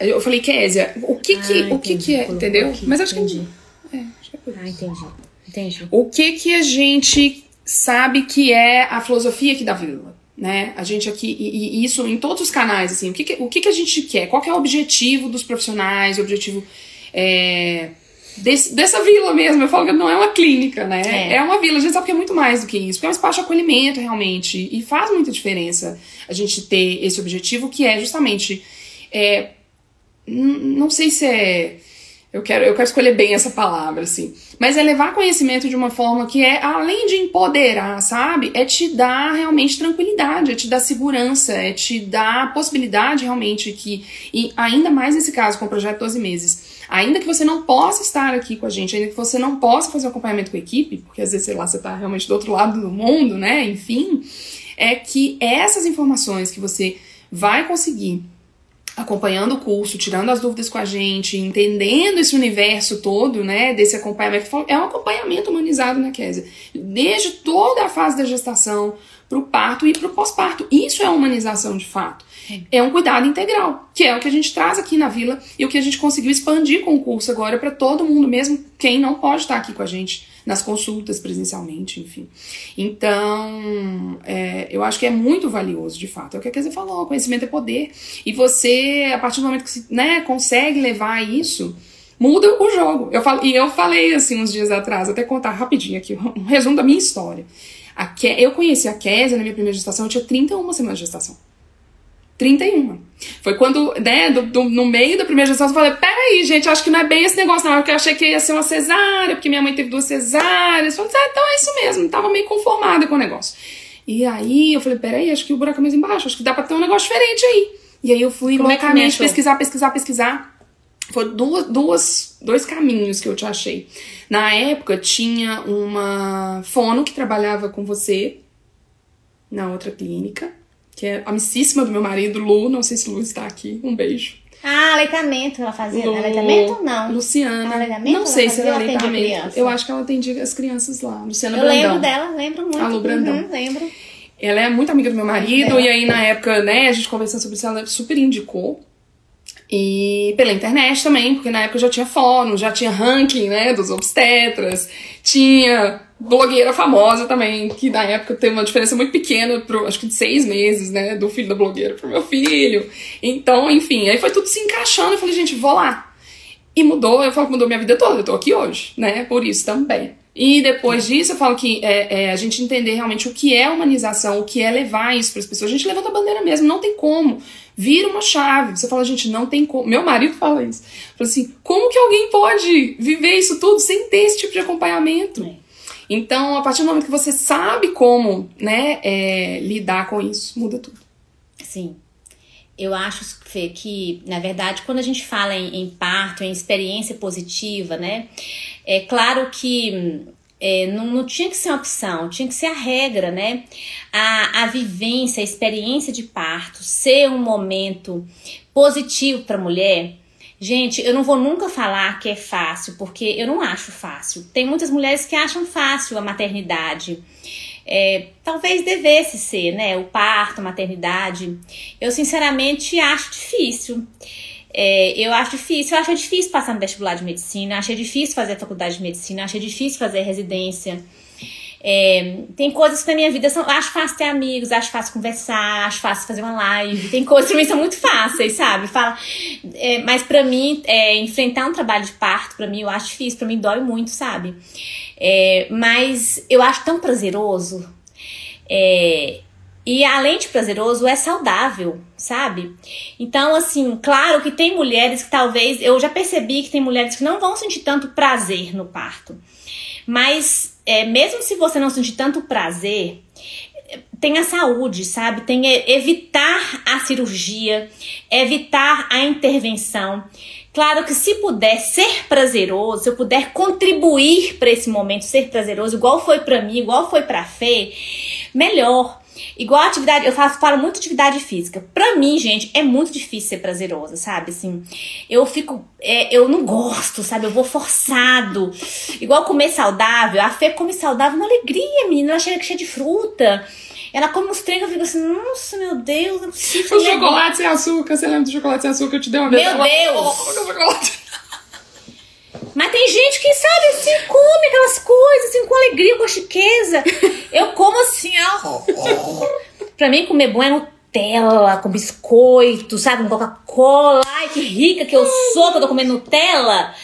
eu falei, Késia, o que que, ah, o que, que é, entendeu? Aqui, mas acho entendi. que. É, acho que é por isso. Ah, entendi. Entendi. O que que a gente sabe que é a filosofia aqui da vila? Né? A gente aqui, e, e isso em todos os canais, assim, o que, que o que, que a gente quer? Qual que é o objetivo dos profissionais, o objetivo. É, Desse, dessa vila mesmo. Eu falo que não é uma clínica, né? É. é. uma vila. A gente sabe que é muito mais do que isso. Porque é um espaço de acolhimento, realmente. E faz muita diferença a gente ter esse objetivo, que é justamente. É, não sei se é. Eu quero, eu quero escolher bem essa palavra, assim. Mas é levar conhecimento de uma forma que é, além de empoderar, sabe? É te dar realmente tranquilidade, é te dar segurança, é te dar possibilidade realmente que. E ainda mais nesse caso, com o projeto 12 meses Ainda que você não possa estar aqui com a gente, ainda que você não possa fazer o acompanhamento com a equipe, porque às vezes, sei lá, você está realmente do outro lado do mundo, né? Enfim, é que essas informações que você vai conseguir acompanhando o curso, tirando as dúvidas com a gente, entendendo esse universo todo, né, desse acompanhamento, é um acompanhamento humanizado, né, Kézia? Desde toda a fase da gestação, para o parto e para o pós-parto. Isso é humanização de fato. É um cuidado integral, que é o que a gente traz aqui na vila e o que a gente conseguiu expandir com o curso agora para todo mundo, mesmo quem não pode estar aqui com a gente nas consultas presencialmente, enfim. Então, é, eu acho que é muito valioso, de fato. É o que a Kézia falou, conhecimento é poder. E você, a partir do momento que você né, consegue levar isso, muda o jogo. Eu falo, e eu falei assim uns dias atrás, até contar rapidinho aqui, um resumo da minha história. A Ke eu conheci a Kézia na minha primeira gestação, eu tinha 31 semanas de gestação. 31. Foi quando, né, do, do, no meio da primeira gestação, eu falei: peraí, gente, acho que não é bem esse negócio, não. Porque eu achei que ia ser uma cesárea, porque minha mãe teve duas cesáreas. Falei: ah, então é isso mesmo. Tava meio conformada com o negócio. E aí eu falei: peraí, acho que o buraco é mais embaixo, acho que dá pra ter um negócio diferente aí. E aí eu fui Como é loucamente é pesquisar, pesquisar, pesquisar. Foi duas, duas, dois caminhos que eu te achei. Na época tinha uma fono que trabalhava com você na outra clínica, que é amicíssima do meu marido, Lu. Não sei se Lu está aqui. Um beijo. Ah, aleitamento ela fazia. Lu, aleitamento não? Luciana. Aleitamento não sei se era aleitamento. Eu acho que ela atendia as crianças lá. Luciana Eu Brandão. lembro dela, lembro muito. A Lu Brandão. Uhum, lembro. Ela é muito amiga do meu marido, é. e aí na época, né, a gente conversando sobre isso, ela super indicou. E pela internet também, porque na época já tinha fórum, já tinha ranking, né, dos obstetras, tinha blogueira famosa também, que na época tem uma diferença muito pequena, pro, acho que de seis meses, né, do filho da blogueira pro meu filho. Então, enfim, aí foi tudo se encaixando, eu falei, gente, vou lá. E mudou, eu falo que mudou minha vida toda, eu tô aqui hoje, né, por isso também. E depois disso, eu falo que é, é, a gente entender realmente o que é humanização, o que é levar isso para as pessoas. A gente levanta a bandeira mesmo, não tem como. Vira uma chave. Você fala, gente, não tem como. Meu marido fala isso. Fala assim, como que alguém pode viver isso tudo sem ter esse tipo de acompanhamento? É. Então, a partir do momento que você sabe como né, é, lidar com isso, muda tudo. Sim. Eu acho, Fê, que, na verdade, quando a gente fala em, em parto, em experiência positiva, né? É claro que é, não, não, tinha que ser uma opção, tinha que ser a regra, né? A, a vivência, a experiência de parto ser um momento positivo para a mulher. Gente, eu não vou nunca falar que é fácil, porque eu não acho fácil. Tem muitas mulheres que acham fácil a maternidade. É, talvez devesse ser, né? O parto, a maternidade. Eu, sinceramente, acho difícil. É, eu acho difícil, eu acho difícil passar no vestibular de medicina, achei difícil fazer a faculdade de medicina, achei difícil fazer residência. É, tem coisas que na minha vida são. Acho fácil ter amigos, acho fácil conversar, acho fácil fazer uma live. Tem coisas que mim são muito fáceis, sabe? Fala, é, mas pra mim, é, enfrentar um trabalho de parto, pra mim, eu acho difícil, pra mim dói muito, sabe? É, mas eu acho tão prazeroso. E além de prazeroso, é saudável, sabe? Então, assim, claro que tem mulheres que talvez. Eu já percebi que tem mulheres que não vão sentir tanto prazer no parto. Mas, é, mesmo se você não sentir tanto prazer, tenha saúde, sabe? Tenha evitar a cirurgia, evitar a intervenção. Claro que se puder ser prazeroso, se eu puder contribuir para esse momento ser prazeroso, igual foi para mim, igual foi para Fê, melhor. Igual atividade, eu faço, falo muito atividade física. Pra mim, gente, é muito difícil ser prazerosa, sabe? Assim, eu fico. É, eu não gosto, sabe? Eu vou forçado. Igual comer saudável. A Fê come saudável, uma alegria, menina. Ela chega cheia de fruta. Ela come uns treinos, eu fico assim, nossa, meu Deus, não preciso. O chocolate sem açúcar, você lembra do chocolate sem açúcar? Eu te dei uma vez. Meu Deus! chocolate. Mas tem gente que, sabe, assim, come aquelas coisas, assim, com alegria, com chiqueza. Eu como assim, ó. pra mim, comer bom é Nutella, com biscoito, sabe, com Coca-Cola. Ai, que rica que eu sou que eu tô comendo Nutella.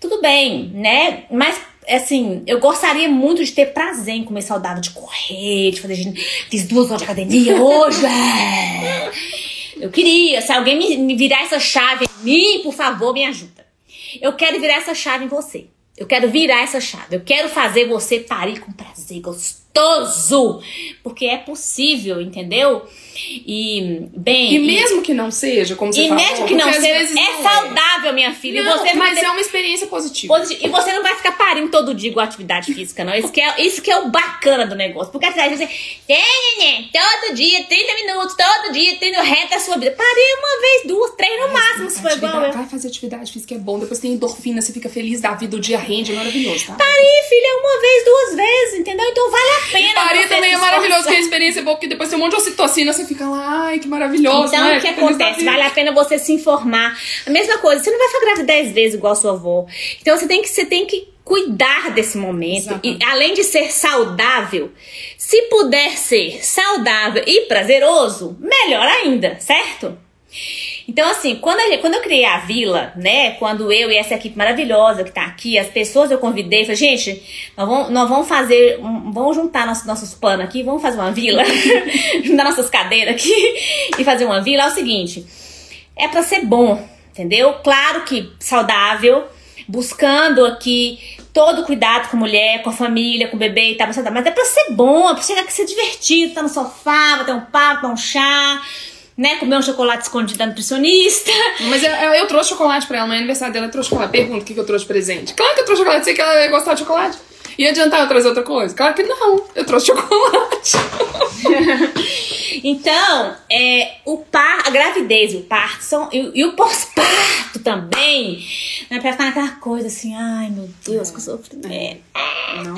Tudo bem, né? Mas assim, eu gostaria muito de ter prazer em comer saudável, de correr, de fazer. Fiz duas horas de academia hoje. É. Eu queria, se alguém me, me virar essa chave em mim, por favor, me ajuda. Eu quero virar essa chave em você. Eu quero virar essa chave. Eu quero fazer você parir com prazer gostoso. Porque é possível, entendeu? E, bem. E mesmo e, que não seja, como você e falou. E mesmo que não seja, é não saudável, é. minha filha. Não, você mas ter... é uma experiência positiva. positiva. E você não vai ficar parindo todo dia com atividade física, não. Isso que é, isso que é o bacana do negócio. Porque atrás você. Tem, todo dia, 30 minutos, todo dia, tendo reto a sua vida. Parei uma vez, duas, três no máximo, se for igual. Vai fazer atividade física, é bom. Depois tem endorfina, você fica feliz da vida, o dia rende, é maravilhoso, tá? Parei, filha, uma vez, duas vezes, entendeu? Então vale a pena. Parir também é maravilhoso, que a experiência é boa, porque depois tem um monte de ocitocina, você fica lá, ai, que maravilhoso. Então, né? o que acontece? Vale a pena você se informar. A mesma coisa, você não vai ficar grávida dez vezes igual a sua avó. Então você tem que, você tem que cuidar desse momento. E além de ser saudável, se puder ser saudável e prazeroso, melhor ainda, certo? Então, assim, quando, gente, quando eu criei a vila, né? Quando eu e essa equipe maravilhosa que tá aqui, as pessoas eu convidei, falei, gente, nós vamos, nós vamos fazer, um, vamos juntar nossos, nossos panos aqui, vamos fazer uma vila, juntar nossas cadeiras aqui e fazer uma vila. É o seguinte, é para ser bom, entendeu? Claro que saudável, buscando aqui todo cuidado com a mulher, com a família, com o bebê e tal, mas é pra ser bom, é pra chegar aqui ser divertido, tá no sofá, bater um papo, um chá né, comer um chocolate escondido da nutricionista. Mas eu, eu, eu trouxe chocolate pra ela, no aniversário dela eu trouxe chocolate. Pergunta o que, que eu trouxe presente. Claro que eu trouxe chocolate, sei que ela ia gostar de chocolate. Ia adiantar eu trazer outra coisa? Claro que não, eu trouxe chocolate. então, é, o par, a gravidez e o parto são, e, e o pós-parto também, né, pra ficar naquela coisa assim, ai meu Deus, que sofrimento. Não.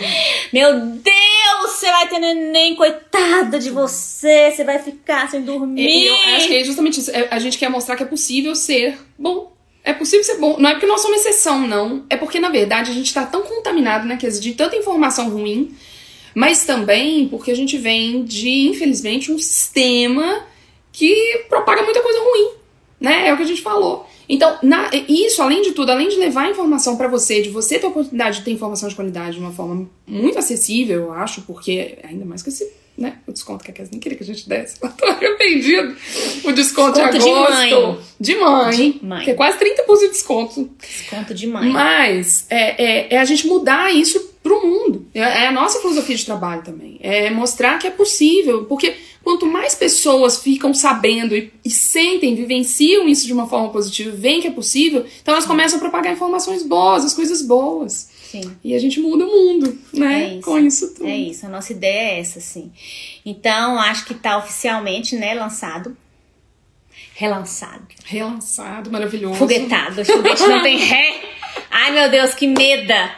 Meu Deus, você vai ter neném, coitada de você, você vai ficar sem dormir. Eu acho que é justamente isso, é, a gente quer mostrar que é possível ser bom é possível ser bom. Não é porque nós somos exceção, não. É porque, na verdade, a gente tá tão contaminado, né? Que de tanta informação ruim. Mas também porque a gente vem de, infelizmente, um sistema que propaga muita coisa ruim. Né? É o que a gente falou. Então, na, isso, além de tudo, além de levar a informação para você, de você ter a oportunidade de ter informação de qualidade de uma forma muito acessível, eu acho, porque ainda mais com esse né? O desconto que a Kézia nem queria que a gente desse. Eu tô arrependido. O desconto, desconto de agosto. De mãe. De mãe. De mãe. Que é quase 30% de desconto. Desconto de mãe. Mas é, é, é a gente mudar isso pro mundo. É, é a nossa filosofia de trabalho também. É mostrar que é possível. Porque quanto mais pessoas ficam sabendo e, e sentem, vivenciam isso de uma forma positiva, veem que é possível, então elas começam a propagar informações boas, as coisas boas. Sim. E a gente muda o mundo, né? É isso. Com isso tudo. É isso, a nossa ideia é essa, sim. Então, acho que tá oficialmente, né, lançado. Relançado. Relançado, maravilhoso. Foguetado. Foguete não tem ré. Ai, meu Deus, que meda.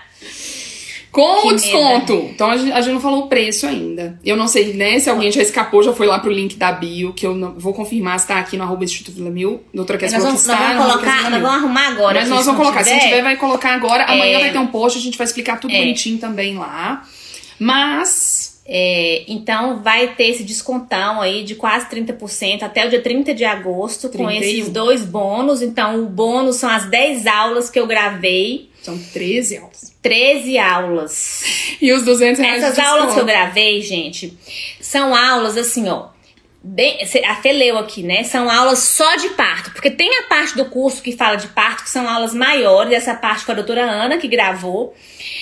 Com que o desconto. Medo. Então a gente, a gente, não falou o preço ainda. Eu não sei, né, se alguém já escapou, já foi lá pro link da bio, que eu não, vou confirmar se tá aqui no arroba Instituto Vila Mil. Doutora falou que está. Nós vamos colocar, nós vamos arrumar agora. Mas nós vamos colocar. Se não tiver, vai colocar agora. É... Amanhã vai ter um post, a gente vai explicar tudo é... bonitinho também lá. Mas É, então vai ter esse descontão aí de quase 30% até o dia 30 de agosto com 31. esses dois bônus. Então o bônus são as 10 aulas que eu gravei, são 13 aulas. 13 aulas. E os 200 reais Essas aulas que eu gravei, gente, são aulas assim, ó. Bem, até leu aqui, né? São aulas só de parto. Porque tem a parte do curso que fala de parto, que são aulas maiores, essa parte com a doutora Ana, que gravou,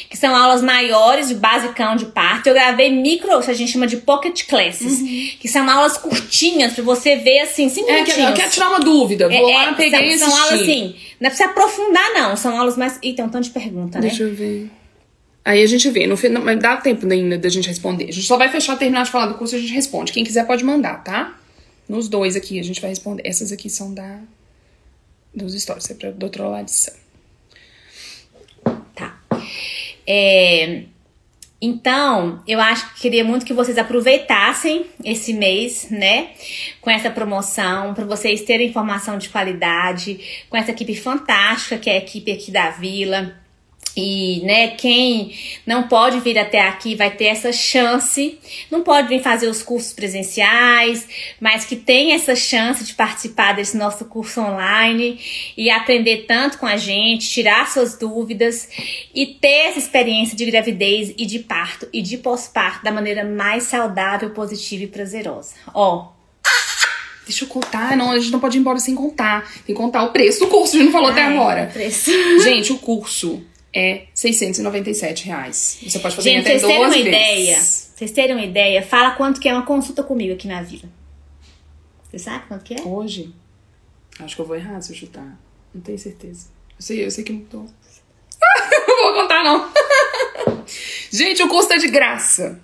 que são aulas maiores de basicão de parto. Eu gravei micro, a gente chama de pocket classes, que são aulas curtinhas, pra você ver assim, cinco É, eu quero tirar uma dúvida. Vou É, lá, é, peguei e são, são aulas assim, não é pra você aprofundar, não. São aulas mais. Ih, tem um tanto de pergunta, né? Deixa eu ver. Aí a gente vê, mas dá tempo ainda da gente responder. A gente só vai fechar, terminar de falar do curso a gente responde. Quem quiser pode mandar, tá? Nos dois aqui a gente vai responder. Essas aqui são da dos stories, é pra doutora Larissa. Tá. É, então, eu acho que queria muito que vocês aproveitassem esse mês, né? Com essa promoção, para vocês terem informação de qualidade, com essa equipe fantástica que é a equipe aqui da Vila. E, né, quem não pode vir até aqui vai ter essa chance. Não pode vir fazer os cursos presenciais, mas que tem essa chance de participar desse nosso curso online e aprender tanto com a gente, tirar suas dúvidas e ter essa experiência de gravidez e de parto e de pós-parto da maneira mais saudável, positiva e prazerosa. Ó, Deixa eu contar, não, a gente não pode ir embora sem contar. Tem que contar o preço do curso, a gente não falou até ai, agora. preço. Gente, o curso é 697 reais. Você pode fazer Gente, até vocês terem 12 uma vezes. ideia, vocês terem uma ideia, fala quanto que é uma consulta comigo aqui na vila. Você sabe quanto que é? Hoje? Acho que eu vou errar se eu chutar. Não tenho certeza. Eu sei, eu sei que mudou. não vou contar, não. Gente, o custo é de graça.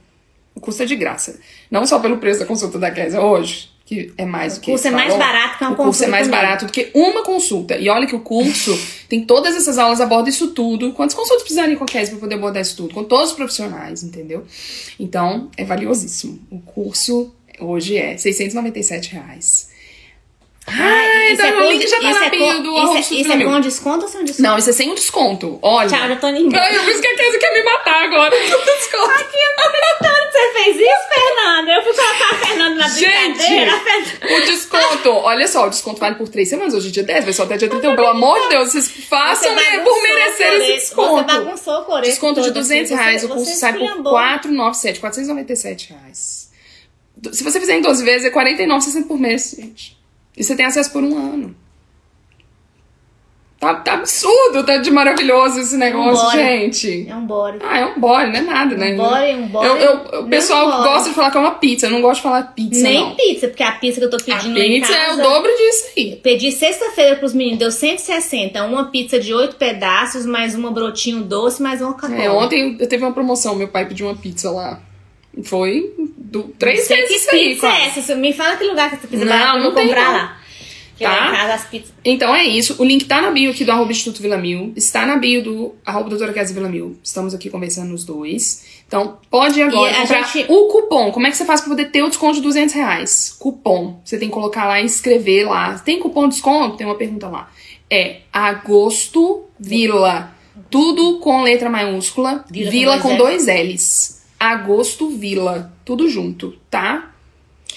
O custo é de graça. Não só pelo preço da consulta da Kézia hoje, que é mais do que curso é mais barato que uma O curso é consulta mais comigo. barato do que uma consulta. E olha que o curso tem todas essas aulas, aborda isso tudo. Quantas consultas precisarem com a Kézia pra poder abordar isso tudo? Com todos os profissionais, entendeu? Então, é valiosíssimo. O curso hoje é 697 reais. Ai, isso tá, o link já tá isso na é bio do Isso, arroba é, Estudo isso é com desconto ou sem desconto? Não, isso é sem desconto. Olha. Tchau, já tô indo embora. Por isso que a Kézia quer me matar agora. Desconto. Você fez isso, Fernanda? Eu fui colocar a Fernanda na Gente, brincadeira. Fernanda- o desconto, olha só, o desconto vale por três semanas, hoje é dia 10, vai só até dia 31. Pelo amor de Deus, vocês façam né, por merecer esse desconto. Você bagunçou o coreto Desconto de todo, 200 assim, reais, o curso sai por esculhambou. 497, 497 reais. Se você fizer em 12 vezes, é 49,60 por mês, gente. E você tem acesso por um ano. Tá, tá absurdo, tá de maravilhoso esse negócio, Vambora. gente. É um bore. Ah, é um bole, não é nada, né? Um bore, um bore, Eu, eu- o pessoal gosta de falar que é uma pizza, eu não gosto de falar pizza, Nem não. pizza, porque a pizza que eu tô A pedindo em pizza casa... é o dobro disso aí. Pedi sexta-feira pros meninos, deu 160. Uma pizza de oito pedaços, mais uma brotinho doce, mais uma Coca-Cola. É, ontem eu teve uma promoção, meu pai pediu uma pizza lá. Foi do, três sei vezes que isso aí, é essa. Você Me fala que lugar que essa pizza Não, não comprar não. lá. Porque Tá. casa. Então é isso. O link tá na bio aqui do arroba Instituto Vila Mil. Está na bio do arroba doutora Kézia Vila Mil. Estamos aqui conversando os dois. Então, pode ir agora E comprar gente- o cupom. Como é que você faz pra poder ter o desconto de 200 reais? Cupom. Você tem que colocar lá e escrever lá. Tem cupom de desconto? Tem uma pergunta lá. É Agosto Vila. Tudo com letra maiúscula. Vila Vila, com com dois dois L's. Agosto Vila. Tudo junto, tá?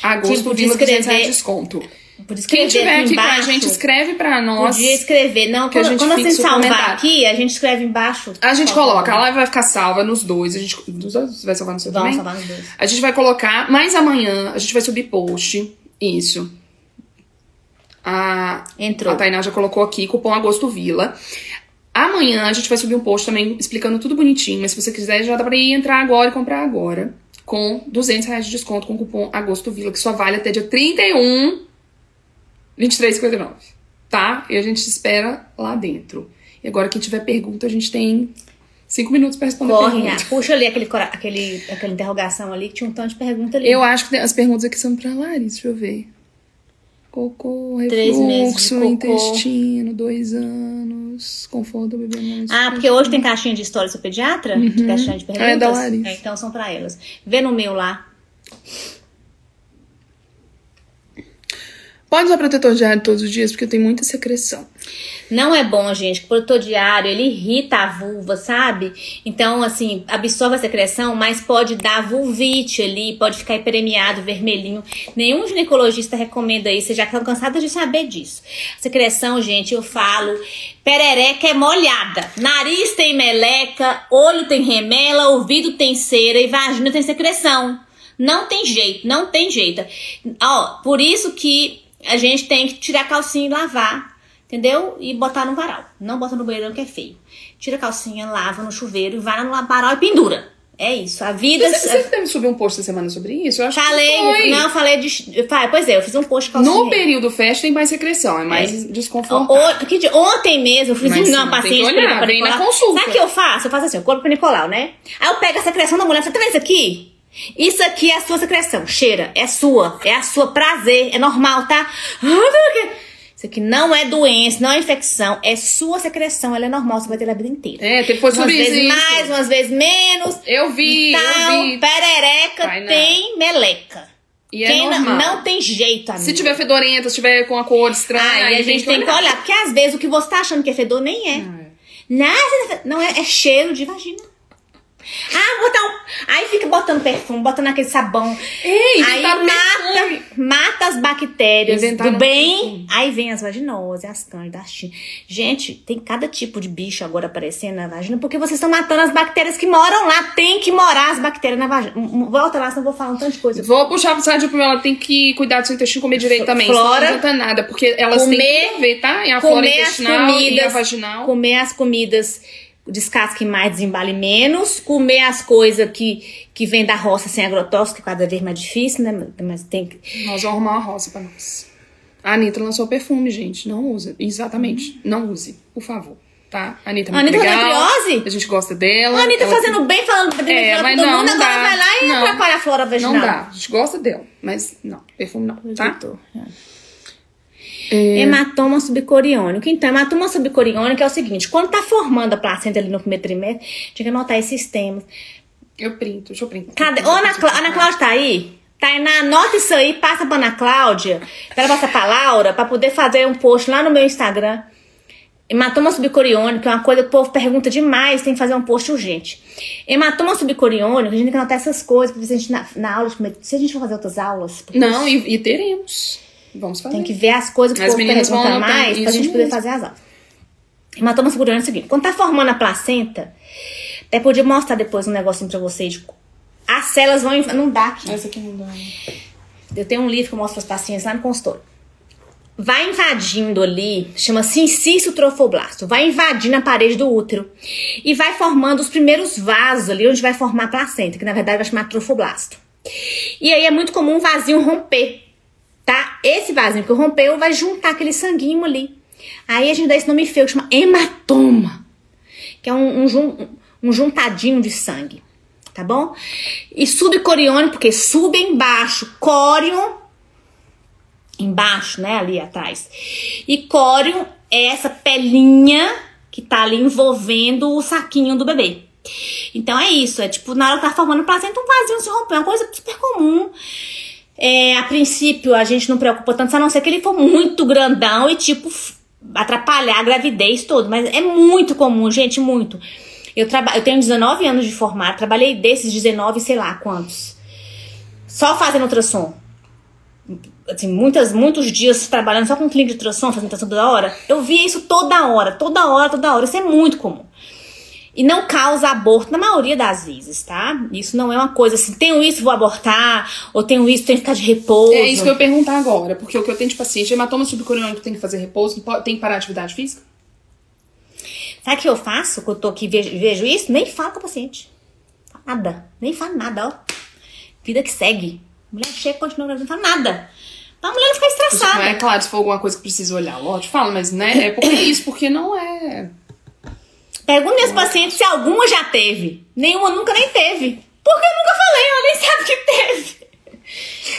Agosto Tipo, de Vila, 200 reais escrever- de desconto. Por escrever Quem tiver aqui aqui com a embaixo, gente, escreve pra nós. Podia escrever. Não, que a gente quando assim fixa o salvar aqui, a gente escreve embaixo. A gente coloca, a live vai ficar salva nos dois. A gente, nos dois vai salvar no seu Vamos também? salvar nos dois. A gente vai colocar, mas amanhã a gente vai subir post. Isso. A, Entrou. a Tainá já colocou aqui, cupom Agosto Vila. Amanhã a gente vai subir um post também explicando tudo bonitinho, mas se você quiser já dá pra ir entrar agora e comprar agora. Com 200 reais de desconto com o cupom Agosto Vila, que só vale até dia 31, 23,59. Tá? E a gente te espera lá dentro. E agora, quem tiver pergunta, a gente tem cinco minutos pra responder a Corre, ah, puxa ali aquele, aquele, aquela interrogação ali, que tinha um tanto de pergunta ali. Eu acho que as perguntas aqui são pra Larissa, deixa eu ver. Meses de refluxo, cocô. intestino, dois anos, conforto do bebê não Ah, porque hoje tem caixinha de história do seu pediatra? De caixinha de perguntas? É, da Larissa. É, então são pra elas. Vê no meu lá. Pode usar protetor diário todos os dias, porque tenho muita secreção. Não é bom, gente. Protetor diário, ele irrita a vulva, sabe? Então, assim, absorve a secreção, mas pode dar vulvite ali, pode ficar hiperemiado, vermelhinho. Nenhum ginecologista recomenda isso, vocês já estão cansados de saber disso. Secreção, gente, eu falo, perereca é molhada. Nariz tem meleca, olho tem remela, ouvido tem cera e vagina tem secreção. Não tem jeito, não tem jeito. Ó, por isso que a gente tem que tirar a calcinha e lavar, entendeu? E botar no varal. Não bota no banheiro que é feio. Tira a calcinha, lava no chuveiro e vai no varal e pendura. É isso. A vida. Você, você deve subir um post essa semana sobre isso? Eu acho falei, que foi. não, falei de. Pois é, eu fiz um post de calcinha. No período festa tem mais secreção, é mais É. desconfortável. O- que de- ontem mesmo eu fiz Mas um tem paciente olhar, pra na Nicolau. consulta. Sabe o que eu faço? Eu faço assim, eu corpo pra Nicolau, né? Aí eu pego a secreção da mulher, você tá vendo isso aqui? Isso aqui é a sua secreção, cheira, é sua, é a sua prazer, é normal, tá? Ah? Isso aqui não é doença, não é infecção, é sua secreção, ela é normal, você vai ter a vida inteira. É, teve foi Umas sobre vezes isso. mais, umas vezes menos. Eu vi, então, eu vi. perereca não. tem meleca. E é Quem não, normal. não tem jeito, amiga. Se tiver fedorenta, se tiver com a cor estranha, a gente tem que olhar, porque às vezes o que você tá achando que é fedor nem é. É. Nada, não é, é cheiro de vagina. Ah, botar um. Aí fica botando perfume, botando aquele sabão. Ei, aí inventaram mata, perfume. mata as bactérias Inventaram do bem. perfume. Aí vem as vaginoses, as cândidas, as tin- Gente, tem cada tipo de bicho agora aparecendo na vagina, porque vocês estão matando as bactérias que moram lá. Tem que morar as bactérias na vagina. Volta lá, senão eu vou falar um tanto de coisa. Vou puxar pro site porque ela tem que cuidar do seu intestino comer direito também. Flora. Não adianta nada, porque elas Comer- têm a ver, tá? E a flora intestinal e a comidas, vaginal. comer as comidas descasque mais, desembale menos, comer as coisas que, que vem da roça sem agrotóxico, que cada vez mais difícil, né? Mas tem que. Nós vamos arrumar uma roça pra nós. A Anitta lançou perfume, gente. Não usa. Exatamente. Não use, por favor. Tá? A Anitta é A muito Anitta legal. endometriose? A gente gosta dela. A Anitta Ela- fazendo bem, falando pra É, todo mas mundo, não, não agora dá. vai lá e Não. atrapalha a flora vaginal. Não dá. A gente gosta dela. Mas não, perfume não, tá? É. Hematoma subcoriônico. Então, hematoma subcoriônico é o seguinte: quando tá formando a placenta ali no primeiro trimestre, tinha que anotar esses temas. Eu printo, deixa eu printar. Cadê? Ô, Ana, Clá- Ana Cláudia tá aí? Tainá, anota isso aí, passa pra Ana Cláudia, pra ela passar pra Laura, pra poder fazer um post lá no meu Instagram. Hematoma subcoriônico é uma coisa que o povo pergunta demais, tem que fazer um post urgente. Hematoma subcoriônico, a gente tem que anotar essas coisas, pra ver se a gente na, na aula, se a gente for fazer outras aulas, porque Não, e, e teremos. Vamos fazer. tem que ver as coisas que As o povo pergunta anotar mais, pra gente poder mesmo. fazer as aulas. Hematoma subcoriônico é o seguinte, quando tá formando a placenta, até podia mostrar depois um negocinho pra vocês, as células vão... Não dá aqui. Essa aqui não dá. Eu tenho um livro que eu mostro para as pacientes lá no consultório. Vai invadindo ali, chama-se inciso trofoblasto, vai invadindo a parede do útero e vai formando os primeiros vasos ali, onde vai formar a placenta, que na verdade vai chamar trofoblasto. E aí é muito comum um vasinho romper, tá? Esse vasinho que rompeu vai juntar aquele sanguinho ali. Aí a gente dá esse nome feio que chama hematoma, que é um, um, um juntadinho de sangue, tá bom? E subcoriônico, porque sub embaixo, córion embaixo, né, ali atrás. E córion é essa pelinha que tá ali envolvendo o saquinho do bebê. Então é isso, é tipo, na hora que tá formando placenta, um vasinho se romper, é uma coisa super comum. É, a princípio, a gente não preocupa tanto, a não ser que ele for muito grandão e, tipo, atrapalhar a gravidez toda. Mas é muito comum, gente, muito. Eu, eu tenho 19 anos de formar, trabalhei desses 19, sei lá quantos. Só fazendo ultrassom. Assim, muitas, muitos dias trabalhando só com clínica de ultrassom, fazendo ultrassom toda hora. Eu via isso toda hora, toda hora, toda hora. Isso é muito comum. E não causa aborto na maioria das vezes, tá? Isso não é uma coisa assim, tenho isso, vou abortar, ou tenho isso, tenho que ficar de repouso. É isso que eu ia perguntar agora, porque o que eu tenho de paciente, hematoma subcoriônico tem que fazer repouso, tem que parar a atividade física? Sabe o que eu faço quando eu tô aqui e vejo, vejo isso? Nem falo com o paciente. Nada. Nem falo nada, ó. Vida que segue. Mulher chega e continua não fala nada. Pra mulher não ficar estressada. É claro, se for alguma coisa que precisa olhar, lógico, fala, mas né, é porque isso, porque não é. Pergunta meus pacientes se alguma já teve. Nenhuma nunca nem teve. Porque eu nunca falei, ela nem sabe que teve.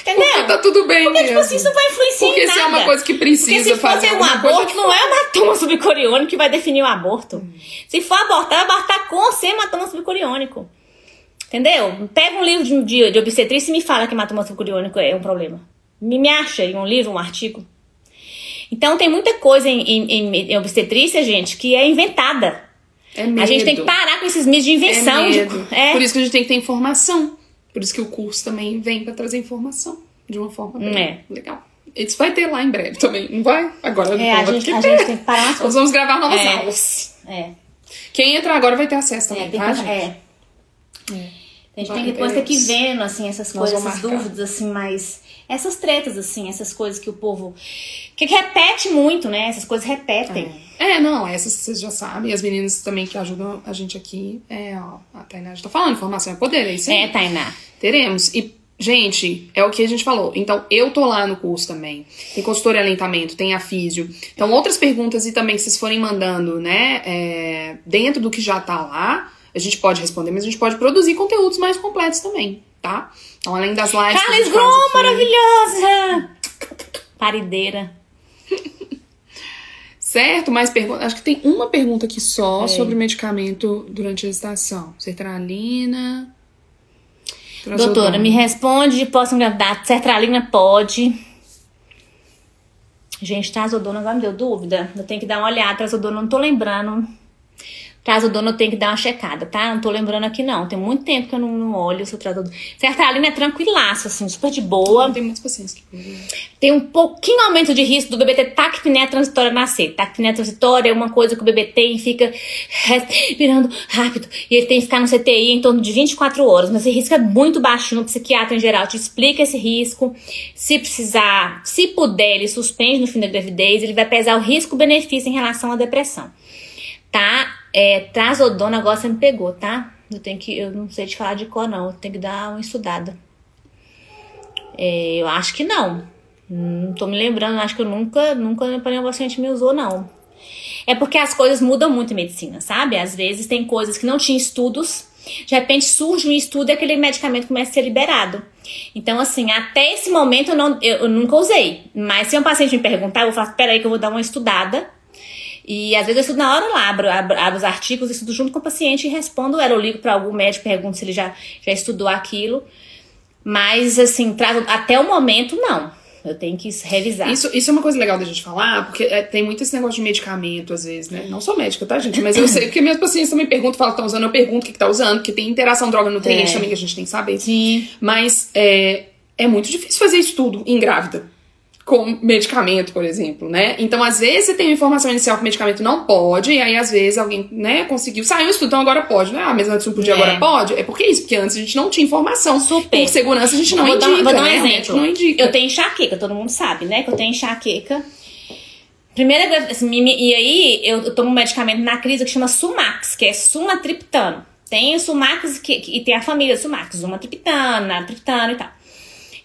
Entendeu? Porque tá tudo bem Porque, tipo mesmo. assim, isso não vai influenciar Porque em se nada. é uma coisa que precisa Porque se for fazer ter um alguma coisa, aborto, não é o hematoma subcoriônico que vai definir o aborto. Se for abortar, vai abortar com ou sem hematoma subcoriônico. Entendeu? Pega um livro de, de, de obstetrícia e me fala que hematoma subcoriônico é um problema. Me, me acha aí um livro, um artigo. Então tem muita coisa em, em, em obstetrícia, gente, que é inventada. É medo. A gente tem que parar com esses mitos de invenção. É de- medo. é. Por isso que a gente tem que ter informação. Por isso que o curso também vem pra trazer informação de uma forma bem É. legal. Isso vai ter lá em breve também, não vai? Agora É, a não gente, vai a ter. gente tem que parar Nós vamos gravar novas É. aulas. É, Quem entrar agora vai ter acesso também, é, tá, que, gente? é. A gente Vai, tem que depois ter que vendo, assim, essas coisas, essas dúvidas, assim, mais. Essas tretas, assim, essas coisas que o povo. Que, que repete muito, né? Essas coisas repetem. É, não, essas vocês já sabem. As meninas também que ajudam a gente aqui. É, ó, a Tainá já tá falando, informação é poder, é isso aí. É, Tainá. Teremos. E, gente, é o que a gente falou. Então, eu tô lá no curso também. Tem consultor e alentamento, tem a físio. Então, outras perguntas e também, se vocês forem mandando, né, é, dentro do que já tá lá, a gente pode responder, mas a gente pode produzir conteúdos mais completos também, tá? Então, além das lives. Carles Grom, maravilhosa! Parideira. Certo, mais perguntas. Acho que tem uma pergunta aqui só É. sobre medicamento durante a gestação. Sertralina. Doutora, me responde, posso engravidar? Sertralina pode. Gente, trazodona agora me deu dúvida. Eu tenho que dar uma olhada. Trazodona, não tô lembrando. Trazodona eu tenho que dar uma checada, tá? Não tô lembrando aqui não. Tem muito tempo que eu não, não olho o seu trazodona. Sertralina é tranquilaço, assim, super de boa. Tem muitos pacientes que. Tem um pouquinho aumento de risco do bebê ter taquipneia transitória nascer. Taquipneia transitória é uma coisa que o bebê tem e fica respirando rápido. E ele tem que ficar no CTI em torno de 24 horas. Mas esse risco é muito baixinho. O psiquiatra em geral te explica esse risco. Se precisar, se puder, ele suspende no fim da gravidez. Ele vai pesar o risco-benefício em relação à depressão. Tá? É, trazodona agora você me pegou, tá? Eu tenho que. Eu não sei te falar de cor, não. Eu tenho que dar uma estudada. É, eu acho que não. Não tô me lembrando, acho que eu nunca, nunca nenhum paciente me usou, não. É porque as coisas mudam muito em medicina, sabe? Às vezes tem coisas que não tinha estudos, de repente surge um estudo e aquele medicamento começa a ser liberado. Então, assim, até esse momento eu, não, eu, eu nunca usei. Mas se um paciente me perguntar, eu vou falar, peraí que eu vou dar uma estudada. E às vezes eu estudo na hora lá, abro, abro, abro os artigos, estudo junto com o paciente e respondo ela. Eu ligo para algum médico, pergunto se ele já, já estudou aquilo. Mas, assim, traz, até o momento, não. Eu tenho que revisar. Isso, isso é uma coisa legal da gente falar, porque é, tem muito esse negócio de medicamento, às vezes, né? Não sou médica, tá, gente? Mas eu sei, porque meus pacientes também perguntam, falam que estão usando, eu pergunto o que, que tá usando, porque tem interação droga-nutriente É. também que a gente tem que saber. Sim. Mas é, é muito difícil fazer isso tudo em grávida. Com medicamento, por exemplo, né? Então, às vezes, você tem uma informação inicial que o medicamento não pode, e aí, às vezes, alguém, né, conseguiu. Saiu o estudo, então agora pode, né? Ah, mas antes não podia, É. agora pode. É porque é isso, porque antes a gente não tinha informação. Super. Por segurança, a gente não vou indica. dar, vou dar um né? Exemplo. não indica. Eu tenho enxaqueca, todo mundo sabe, né? Que eu tenho enxaqueca. Primeira assim, e aí eu, tomo um medicamento na crise que chama Sumax, que é sumatriptano. Tem o Sumax que, que- e tem a família Sumax, sumatriptana, triptano e tal.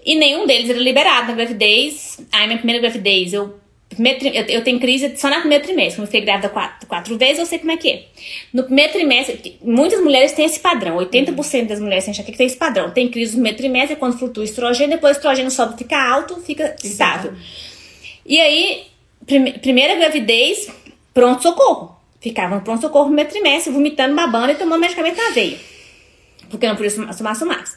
E nenhum deles era liberado na gravidez. Aí minha primeira gravidez, eu primeiro eu, eu tenho crise só na primeira trimestre. Quando eu fiquei grávida quatro, quatro vezes, eu sei como é que é. No primeiro trimestre, muitas mulheres têm esse padrão. 80% das mulheres têm enxaqueca tem esse padrão. Tem crise no primeiro trimestre, quando flutua o estrogênio, depois o estrogênio sobe, fica alto, fica estável. E aí, prime- primeira gravidez, pronto-socorro. Ficava no pronto-socorro no primeiro trimestre, vomitando, babando e tomando medicamento na veia. Porque não podia sumar Sumax.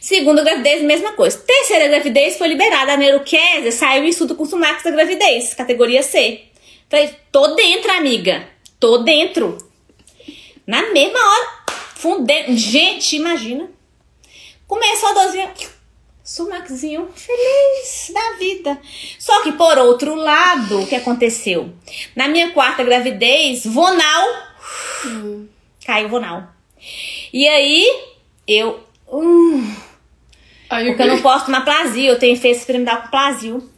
Segunda gravidez, mesma coisa. Terceira gravidez foi liberada a neuroquésia, saiu o estudo com Sumax da gravidez, categoria C. Falei, tô dentro, amiga. Tô dentro. Na mesma hora, fundendo. Gente, imagina. Começou a dozinha. Sumaxinho feliz da vida. Só que, por outro lado, o que aconteceu? Na minha quarta gravidez, Vonal. Caiu Vonal. E aí, eu. Hum, porque eu não posso tomar Plasil, eu tenho efeito experimental com Plasil.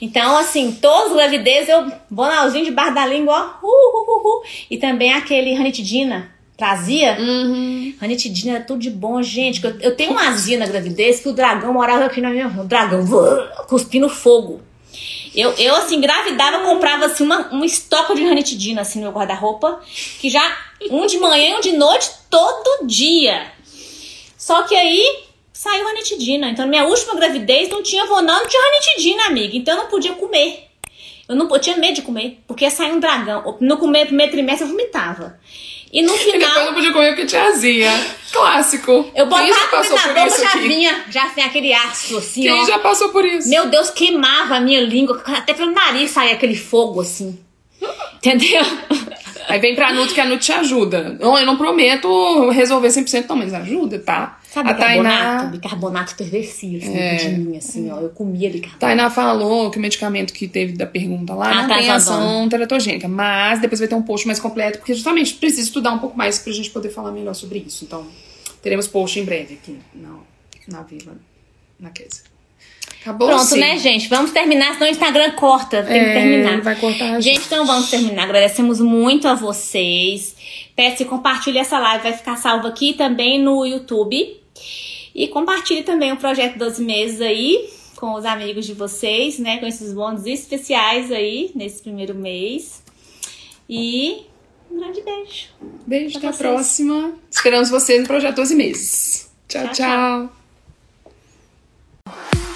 Então, assim, todas as gravidezes eu Vonalzinho debaixo da língua, ó. Uh, uh, uh, uh. E também aquele ranitidina. Plazia. Uhum. Ranitidina era tudo de bom, gente. Eu, eu tenho uma azia na gravidez que o dragão morava aqui na minha rua. O dragão cuspindo fogo. Eu, eu, assim, engravidava, comprava, assim, uma, um estoque de ranitidina, assim, no meu guarda-roupa. Que já, um de manhã e um de noite, todo dia. Só que aí, saiu ranitidina. Então, na minha última gravidez, não tinha vonal, não tinha ranitidina, amiga. Então, eu não podia comer. Eu não eu tinha medo de comer, porque ia sair um dragão. No comer, primeiro trimestre, eu vomitava. E no E depois final, não podia comer porque tinha azia. Clássico. eu Quem já botava a passou por na boca, isso já aqui? vinha, já vinha aquele ácido assim, Quem ó. já passou por isso? Meu Deus, queimava a minha língua, até pelo nariz saía aquele fogo assim. Entendeu? Aí vem pra Nutri que a Nutri te ajuda. Não, eu não prometo resolver 100% não, mas ajuda, tá? Sabe a bicarbonato? Tainá, Bicarbonato perversivo, assim, É. de mim, assim, ó. Eu comia bicarbonato. Tainá falou que o medicamento que teve da pergunta lá Ah, não tá, tem tá ação teratogênica, mas depois vai ter um post mais completo, porque justamente precisa estudar um pouco mais pra gente poder falar melhor sobre isso. Então, teremos post em breve aqui na, na Viva, na Kesa. Acabou Pronto, sim. né, gente? Vamos terminar, senão o Instagram corta. Tem que É, terminar. vai cortar a Gente, então vamos terminar. Agradecemos muito a vocês. Peço que compartilhe essa live, vai ficar salva aqui também no YouTube. E compartilhe também o projeto 12 meses aí com os amigos de vocês, né? Com esses bônus especiais aí nesse primeiro mês. E um grande beijo. Beijo, até a vocês. próxima. Esperamos vocês no Projeto 12 Meses. tchau. Tchau, tchau. tchau.